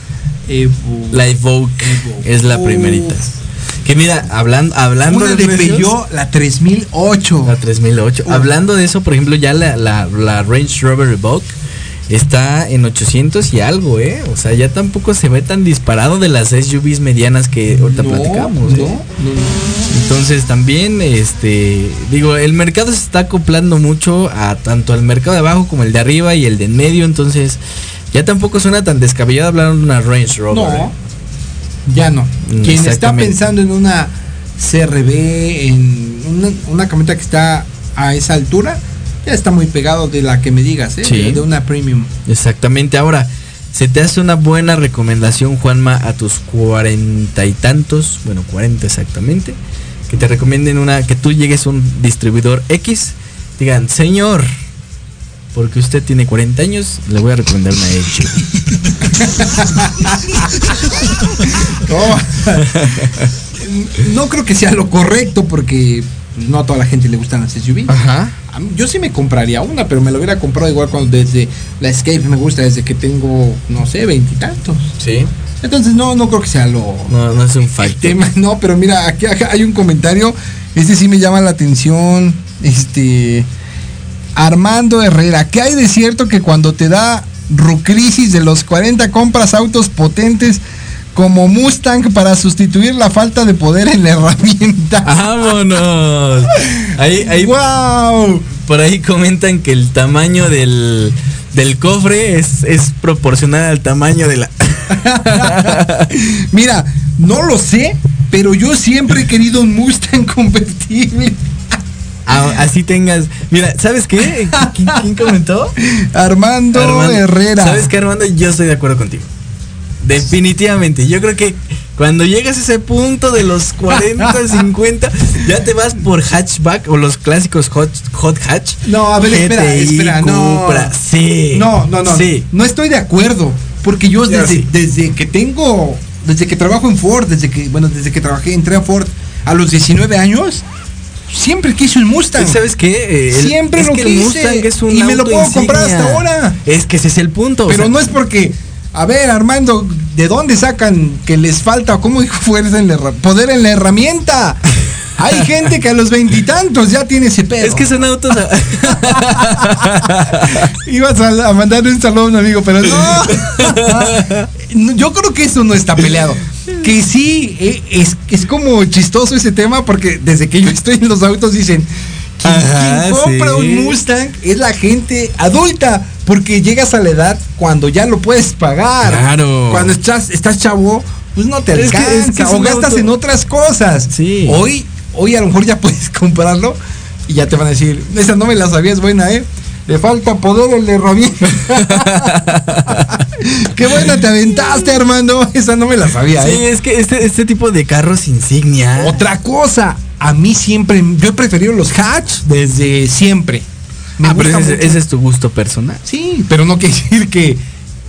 S2: Evo-
S3: La Evoque es la
S2: Uf.
S3: Que mira, hablan, hablando
S2: Una de Peugeot, la 3008.
S3: La 3008.
S2: Uf.
S3: Hablando de eso, por ejemplo, ya la, la- la Range Rover Evoque está en 800 y algo, ¿eh? O sea, ya tampoco se ve tan disparado de las SUVs medianas que ahorita
S2: No,
S3: platicamos. ¿eh?
S2: no, no.
S3: Entonces también, este, digo, el mercado se está acoplando mucho a tanto al mercado de abajo como el de arriba y el de en medio, entonces ya tampoco suena tan descabellado hablar de una Range Rover.
S2: No,
S3: ¿eh?
S2: Ya no. Quien está pensando en una CRB, en una, una camioneta que está a esa altura, ya está muy pegado de la que me digas, ¿eh?
S3: Sí.
S2: de, de una premium.
S3: Exactamente. Ahora, ¿se te hace una buena recomendación, Juanma, a tus cuarenta y tantos, bueno, 40 exactamente, que te recomienden una, que tú llegues a un distribuidor X, digan, señor, porque usted tiene 40 años, le voy a recomendar una Edge.
S2: No, no creo que sea lo correcto porque no a toda la gente le gustan las SUV.
S3: Ajá.
S2: Yo sí me compraría una, pero me lo hubiera comprado igual cuando desde la Escape me gusta desde que tengo, no sé, veintitantos.
S3: Sí.
S2: Entonces no, no creo que sea lo
S3: No, no es un
S2: el
S3: factor.
S2: tema. No, pero mira, aquí acá hay un comentario. Este sí me llama la atención. Este Armando Herrera, ¿qué hay de cierto que cuando te da rucrisis de los 40 compras autos potentes como Mustang para sustituir la falta de poder en la herramienta?
S3: ¡Vámonos! Ahí, ahí,
S2: ¡Wow!
S3: Por ahí comentan que el tamaño del, del cofre es, es proporcional al tamaño de la...
S2: Mira, no lo sé, pero yo siempre he querido un Mustang convertible.
S3: Ah, así tengas. Mira, ¿sabes qué? ¿Quién, quién comentó?
S2: Armando,
S3: Armando,
S2: Herrera.
S3: ¿Sabes qué, Armando? Yo estoy de acuerdo contigo. Definitivamente. Yo creo que cuando llegas a ese punto de los 40, 50, ya te vas por hatchback o los clásicos hot, hot hatch.
S2: No, a ver, espera,
S3: GTI,
S2: espera, no.
S3: Cupra. Sí.
S2: No, no, no.
S3: Sí.
S2: No estoy de acuerdo. Porque yo
S3: Yo
S2: desde,
S3: sí.
S2: desde que tengo, desde que trabajo en Ford, desde que, bueno, desde que trabajé, entré a Ford a los 19 años, siempre quise un Mustang.
S3: ¿Sabes qué? Eh, el-
S2: Siempre
S3: es
S2: lo
S3: que el
S2: quise.
S3: Mustang es un
S2: y me lo puedo comprar hasta ahora.
S3: Es que ese es el punto. o
S2: Pero
S3: sea,
S2: no es porque, a ver, Armando, ¿de dónde sacan que les falta, cómo fuerza en la poder en la herramienta? Hay gente que a los veintitantos ya tiene ese pedo.
S3: Es que son autos.
S2: Ibas a, a mandar un saludo a un amigo, pero no. No, Yo creo que eso no está peleado. Que sí, eh, es, es como chistoso ese tema porque desde que yo estoy en los autos dicen, quien,
S3: Ajá,
S2: quien compra
S3: sí.
S2: un Mustang es la gente adulta porque llegas a la edad cuando ya lo puedes pagar.
S3: Claro.
S2: Cuando estás, estás chavo, pues no te
S3: Es que-
S2: alcanza
S3: es que es
S2: o gastas
S3: auto-
S2: en otras cosas.
S3: Sí.
S2: Hoy, hoy a lo mejor ya puedes comprarlo y ya te van a decir, esa no me la sabía, es buena, ¿eh? Le falta poder el de herramienta. Qué buena te aventaste, Armando. Esa no me la sabía,
S3: Sí,
S2: ¿eh?
S3: es que este, este tipo de carros insignia.
S2: Otra cosa, a mí siempre, yo he preferido los hatch desde siempre. Me
S3: Ah, pero ese, es tu gusto personal.
S2: Sí, pero no quiere decir que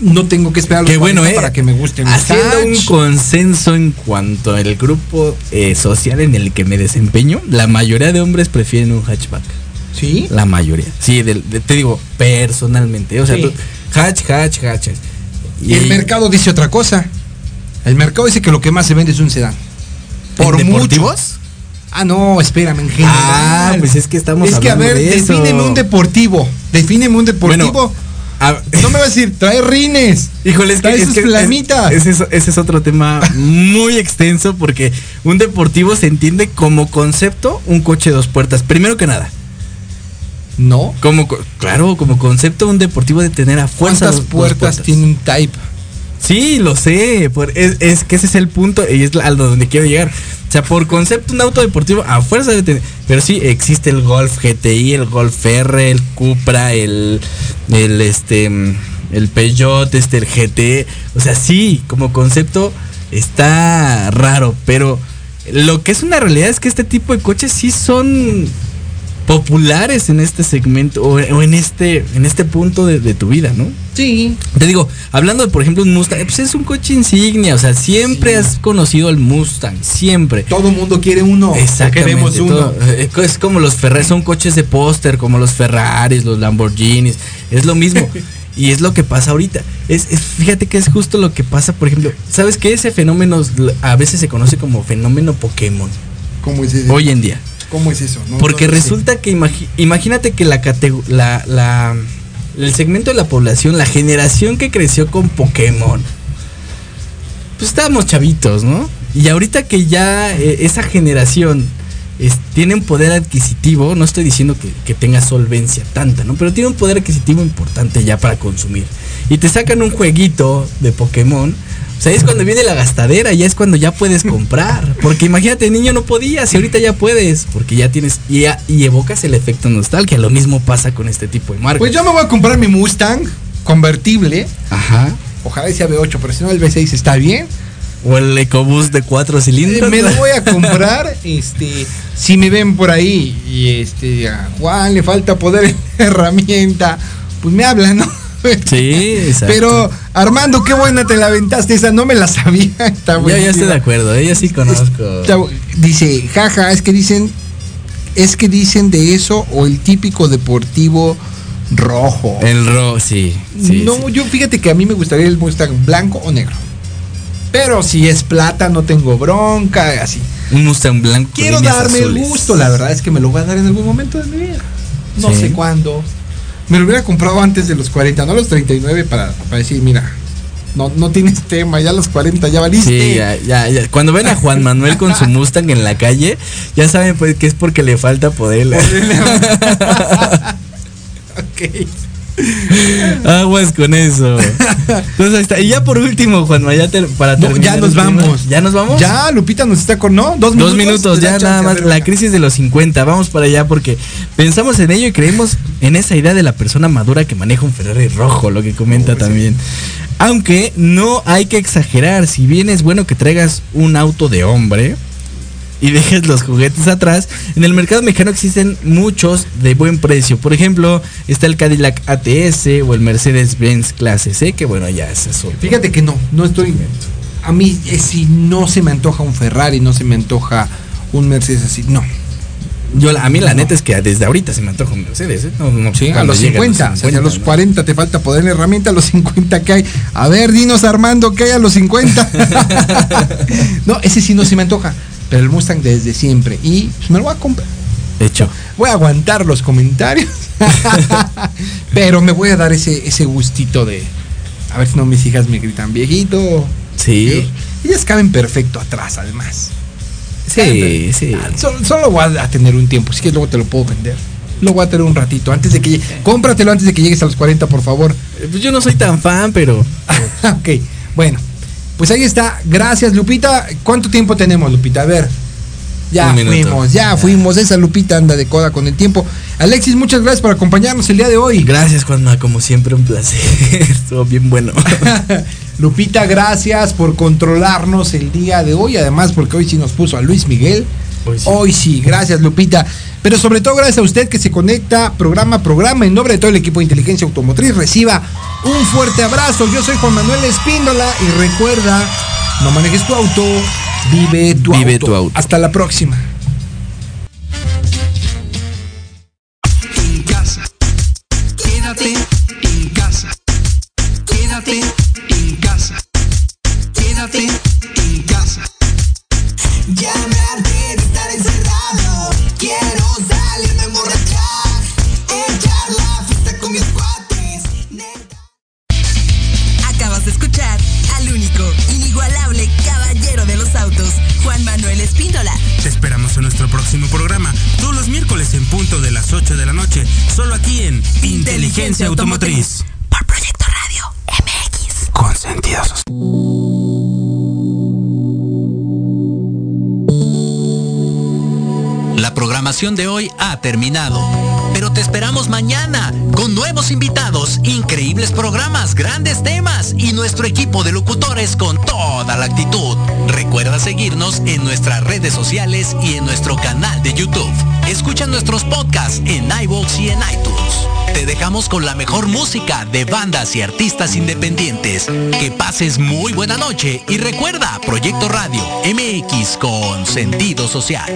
S2: no tengo que esperar a los
S3: bueno,
S2: 40
S3: ¿eh?
S2: para que me gusten los
S3: Haciendo un
S2: hatch.
S3: consenso en cuanto al grupo eh, social en el que me desempeño, la mayoría de hombres prefieren un hatchback.
S2: ¿Sí?
S3: La mayoría. Sí, de- te digo, personalmente. O sea,
S2: Sí.
S3: tú- hatch, hatch, hatch.
S2: Y el mercado dice otra cosa. El mercado dice que lo que más se vende es un sedán. Por
S3: ¿En
S2: mucho.
S3: deportivos?
S2: Ah, no, espérame, en general.
S3: Ah, pues es que estamos
S2: Es que a ver,
S3: de eso.
S2: defíneme un deportivo. Defíneme un deportivo.
S3: Bueno, a-
S2: no me vas a decir, trae rines.
S3: Híjole, es que,
S2: Trae
S3: es
S2: sus
S3: que es-
S2: flamitas.
S3: ese, es, ese es otro tema muy extenso porque un deportivo se entiende como concepto un coche de dos puertas. Primero que nada.
S2: No.
S3: Como, co- claro, como concepto un deportivo de tener a fuerza
S2: ¿Cuántas
S3: dos- dos
S2: puertas tiene un Type?
S3: Sí, lo sé. es, que ese es el punto y es a donde quiero llegar. O sea, por concepto, un auto deportivo a fuerza debe tener. Pero sí, existe el Golf GTI, el Golf R, el Cupra, el, el este, el Peugeot, este, el GT. O sea, sí, como concepto está raro, pero lo que es una realidad es que este tipo de coches sí son populares en este segmento o, o en este en este punto de, de tu vida, ¿no?
S2: Sí.
S3: Te digo, hablando de, por ejemplo, un Mustang, pues es un coche insignia, o sea, siempre has conocido el Mustang, siempre.
S2: Todo el mundo quiere uno.
S3: Exactamente.
S2: Queremos uno.
S3: todo. Eh, Es como los Ferrari, son coches de póster, como los Ferraris, los Lamborghinis, es lo mismo. y es lo que pasa ahorita. Es, es- fíjate que es justo lo que pasa, por ejemplo, ¿sabes qué? Ese fenómeno a veces se conoce como fenómeno Pokémon,
S2: ¿Cómo es eso?
S3: hoy en día.
S2: ¿Cómo es eso? No,
S3: Porque
S2: no
S3: resulta que imagi- imagínate que la, catego- la, la el segmento de la población, la generación que creció con Pokémon, pues estábamos chavitos, ¿no? Y ahorita que ya eh, esa generación es, tiene un poder adquisitivo, no estoy diciendo que, que tenga solvencia tanta, ¿no? Pero tiene un poder adquisitivo importante ya para consumir. Y te sacan un jueguito de Pokémon. O sea, es cuando viene la gastadera, ya es cuando ya puedes comprar. Porque imagínate, niño no podías y ahorita ya puedes. Porque ya tienes. Y, evocas el efecto nostalgia. Lo mismo pasa con este tipo de marcas.
S2: Pues yo me voy a comprar mi Mustang convertible.
S3: Ajá.
S2: Ojalá sea V8, pero si no el V6 está bien.
S3: O el EcoBoost de cuatro
S2: Eh,
S3: cilindros.
S2: Me lo voy a comprar. este, si me ven por ahí y este, a Juan le falta poder en la herramienta, pues me hablan, ¿no?
S3: Sí, exacto.
S2: Pero Armando, qué buena te la aventaste, esa no me la sabía. Está
S3: Yo ya estoy de acuerdo, ella sí conozco.
S2: Está Dice, jaja, es que dicen, es que dicen de eso o el típico deportivo rojo.
S3: El rojo, sí. sí,
S2: no,
S3: sí.
S2: yo fíjate que a mí me gustaría el Mustang blanco o negro. Pero si es plata, no tengo bronca, así.
S3: Un Mustang blanco.
S2: Quiero darme el gusto, la verdad es que me lo voy a dar en algún momento de mi vida. No
S3: Sí.
S2: sé cuándo. Me lo hubiera comprado antes de los 40, no a los 39, para, para decir, mira, no, no tienes tema, ya a los 40 ya valiste.
S3: Sí, ya, ya, ya. Cuando ven a Juan Manuel con su Mustang en la calle, ya saben pues que es porque le falta poder.
S2: Ok.
S3: Aguas con eso. Entonces ahí está. Y ya por último, Juan Manuel, ya te- para
S2: No,
S3: terminar
S2: ya nos vamos.
S3: ¿Ya nos vamos?
S2: Ya, Lupita nos está con, ¿no? Dos minutos.
S3: Dos minutos, ya nada más. La crisis de los 50. Vamos para allá porque pensamos en ello y creemos en esa idea de la persona madura que maneja un Ferrari rojo, lo que comenta también. Aunque no hay que exagerar. Si bien es bueno que traigas un auto de hombre y dejes los juguetes atrás, en el mercado mexicano existen muchos de buen precio. Por ejemplo, está el Cadillac ATS o el Mercedes-Benz Clase C, que bueno, ya es eso.
S2: Fíjate que no, no estoy. A mí, eh, si no se me antoja un Ferrari, no se me antoja un Mercedes así, no.
S3: Yo, la- a mí la neta es que desde ahorita se me antoja un Mercedes, ¿eh? No, no,
S2: Sí, a los
S3: llegue
S2: 50, o sea, a los
S3: ¿no?
S2: 40 te falta poder en herramienta, a los 50 que hay. A ver, dinos Armando, ¿qué hay a los 50? no, ese sí no se me antoja, pero el Mustang desde siempre. Y pues, me lo voy a comprar.
S3: Hecho.
S2: Voy a aguantar los comentarios, pero me voy a dar ese, ese gustito de. A ver si no mis hijas me gritan viejito.
S3: Sí.
S2: Ellas caben perfecto atrás, además.
S3: Sí, sí.
S2: Ah, Solo, solo voy a tener un tiempo, si que luego te lo puedo vender. Lo voy a tener un ratito, antes de que llegue. Cómpratelo antes de que llegues a los 40, por favor.
S3: Eh, Pues yo no soy tan fan, pero.
S2: ok, bueno. Pues ahí está. Gracias, Lupita. ¿Cuánto tiempo tenemos, Lupita? A ver. Ya fuimos, ya fuimos. Esa Lupita anda de coda con el tiempo. Alexis, muchas gracias por acompañarnos el día de hoy.
S3: Gracias, Juanma, como siempre, un placer. Estuvo bien bueno.
S2: Lupita, gracias por controlarnos el día de hoy. Además, porque hoy sí nos puso a Luis Miguel. Hoy sí, gracias Lupita. Pero sobre todo gracias a usted que se conecta programa a programa. En nombre de todo el equipo de inteligencia automotriz, reciba un fuerte abrazo. Yo soy Juan Manuel Espíndola y recuerda, no manejes tu auto, vive tu
S3: Vive
S2: auto.
S3: tu auto.
S2: Hasta la próxima.
S9: Automotriz.
S10: Por Proyecto Radio MX.
S9: Con sentido social.
S5: La programación de hoy ha terminado, pero te esperamos mañana con nuevos invitados, increíbles programas, grandes temas y nuestro equipo de locutores con toda la actitud. Recuerda seguirnos en nuestras redes sociales y en nuestro canal de YouTube. Escucha nuestros podcasts en iVoox y en iTunes. Te dejamos con la mejor música de bandas y artistas independientes. Que pases muy buena noche y recuerda Proyecto Radio MX con sentido social.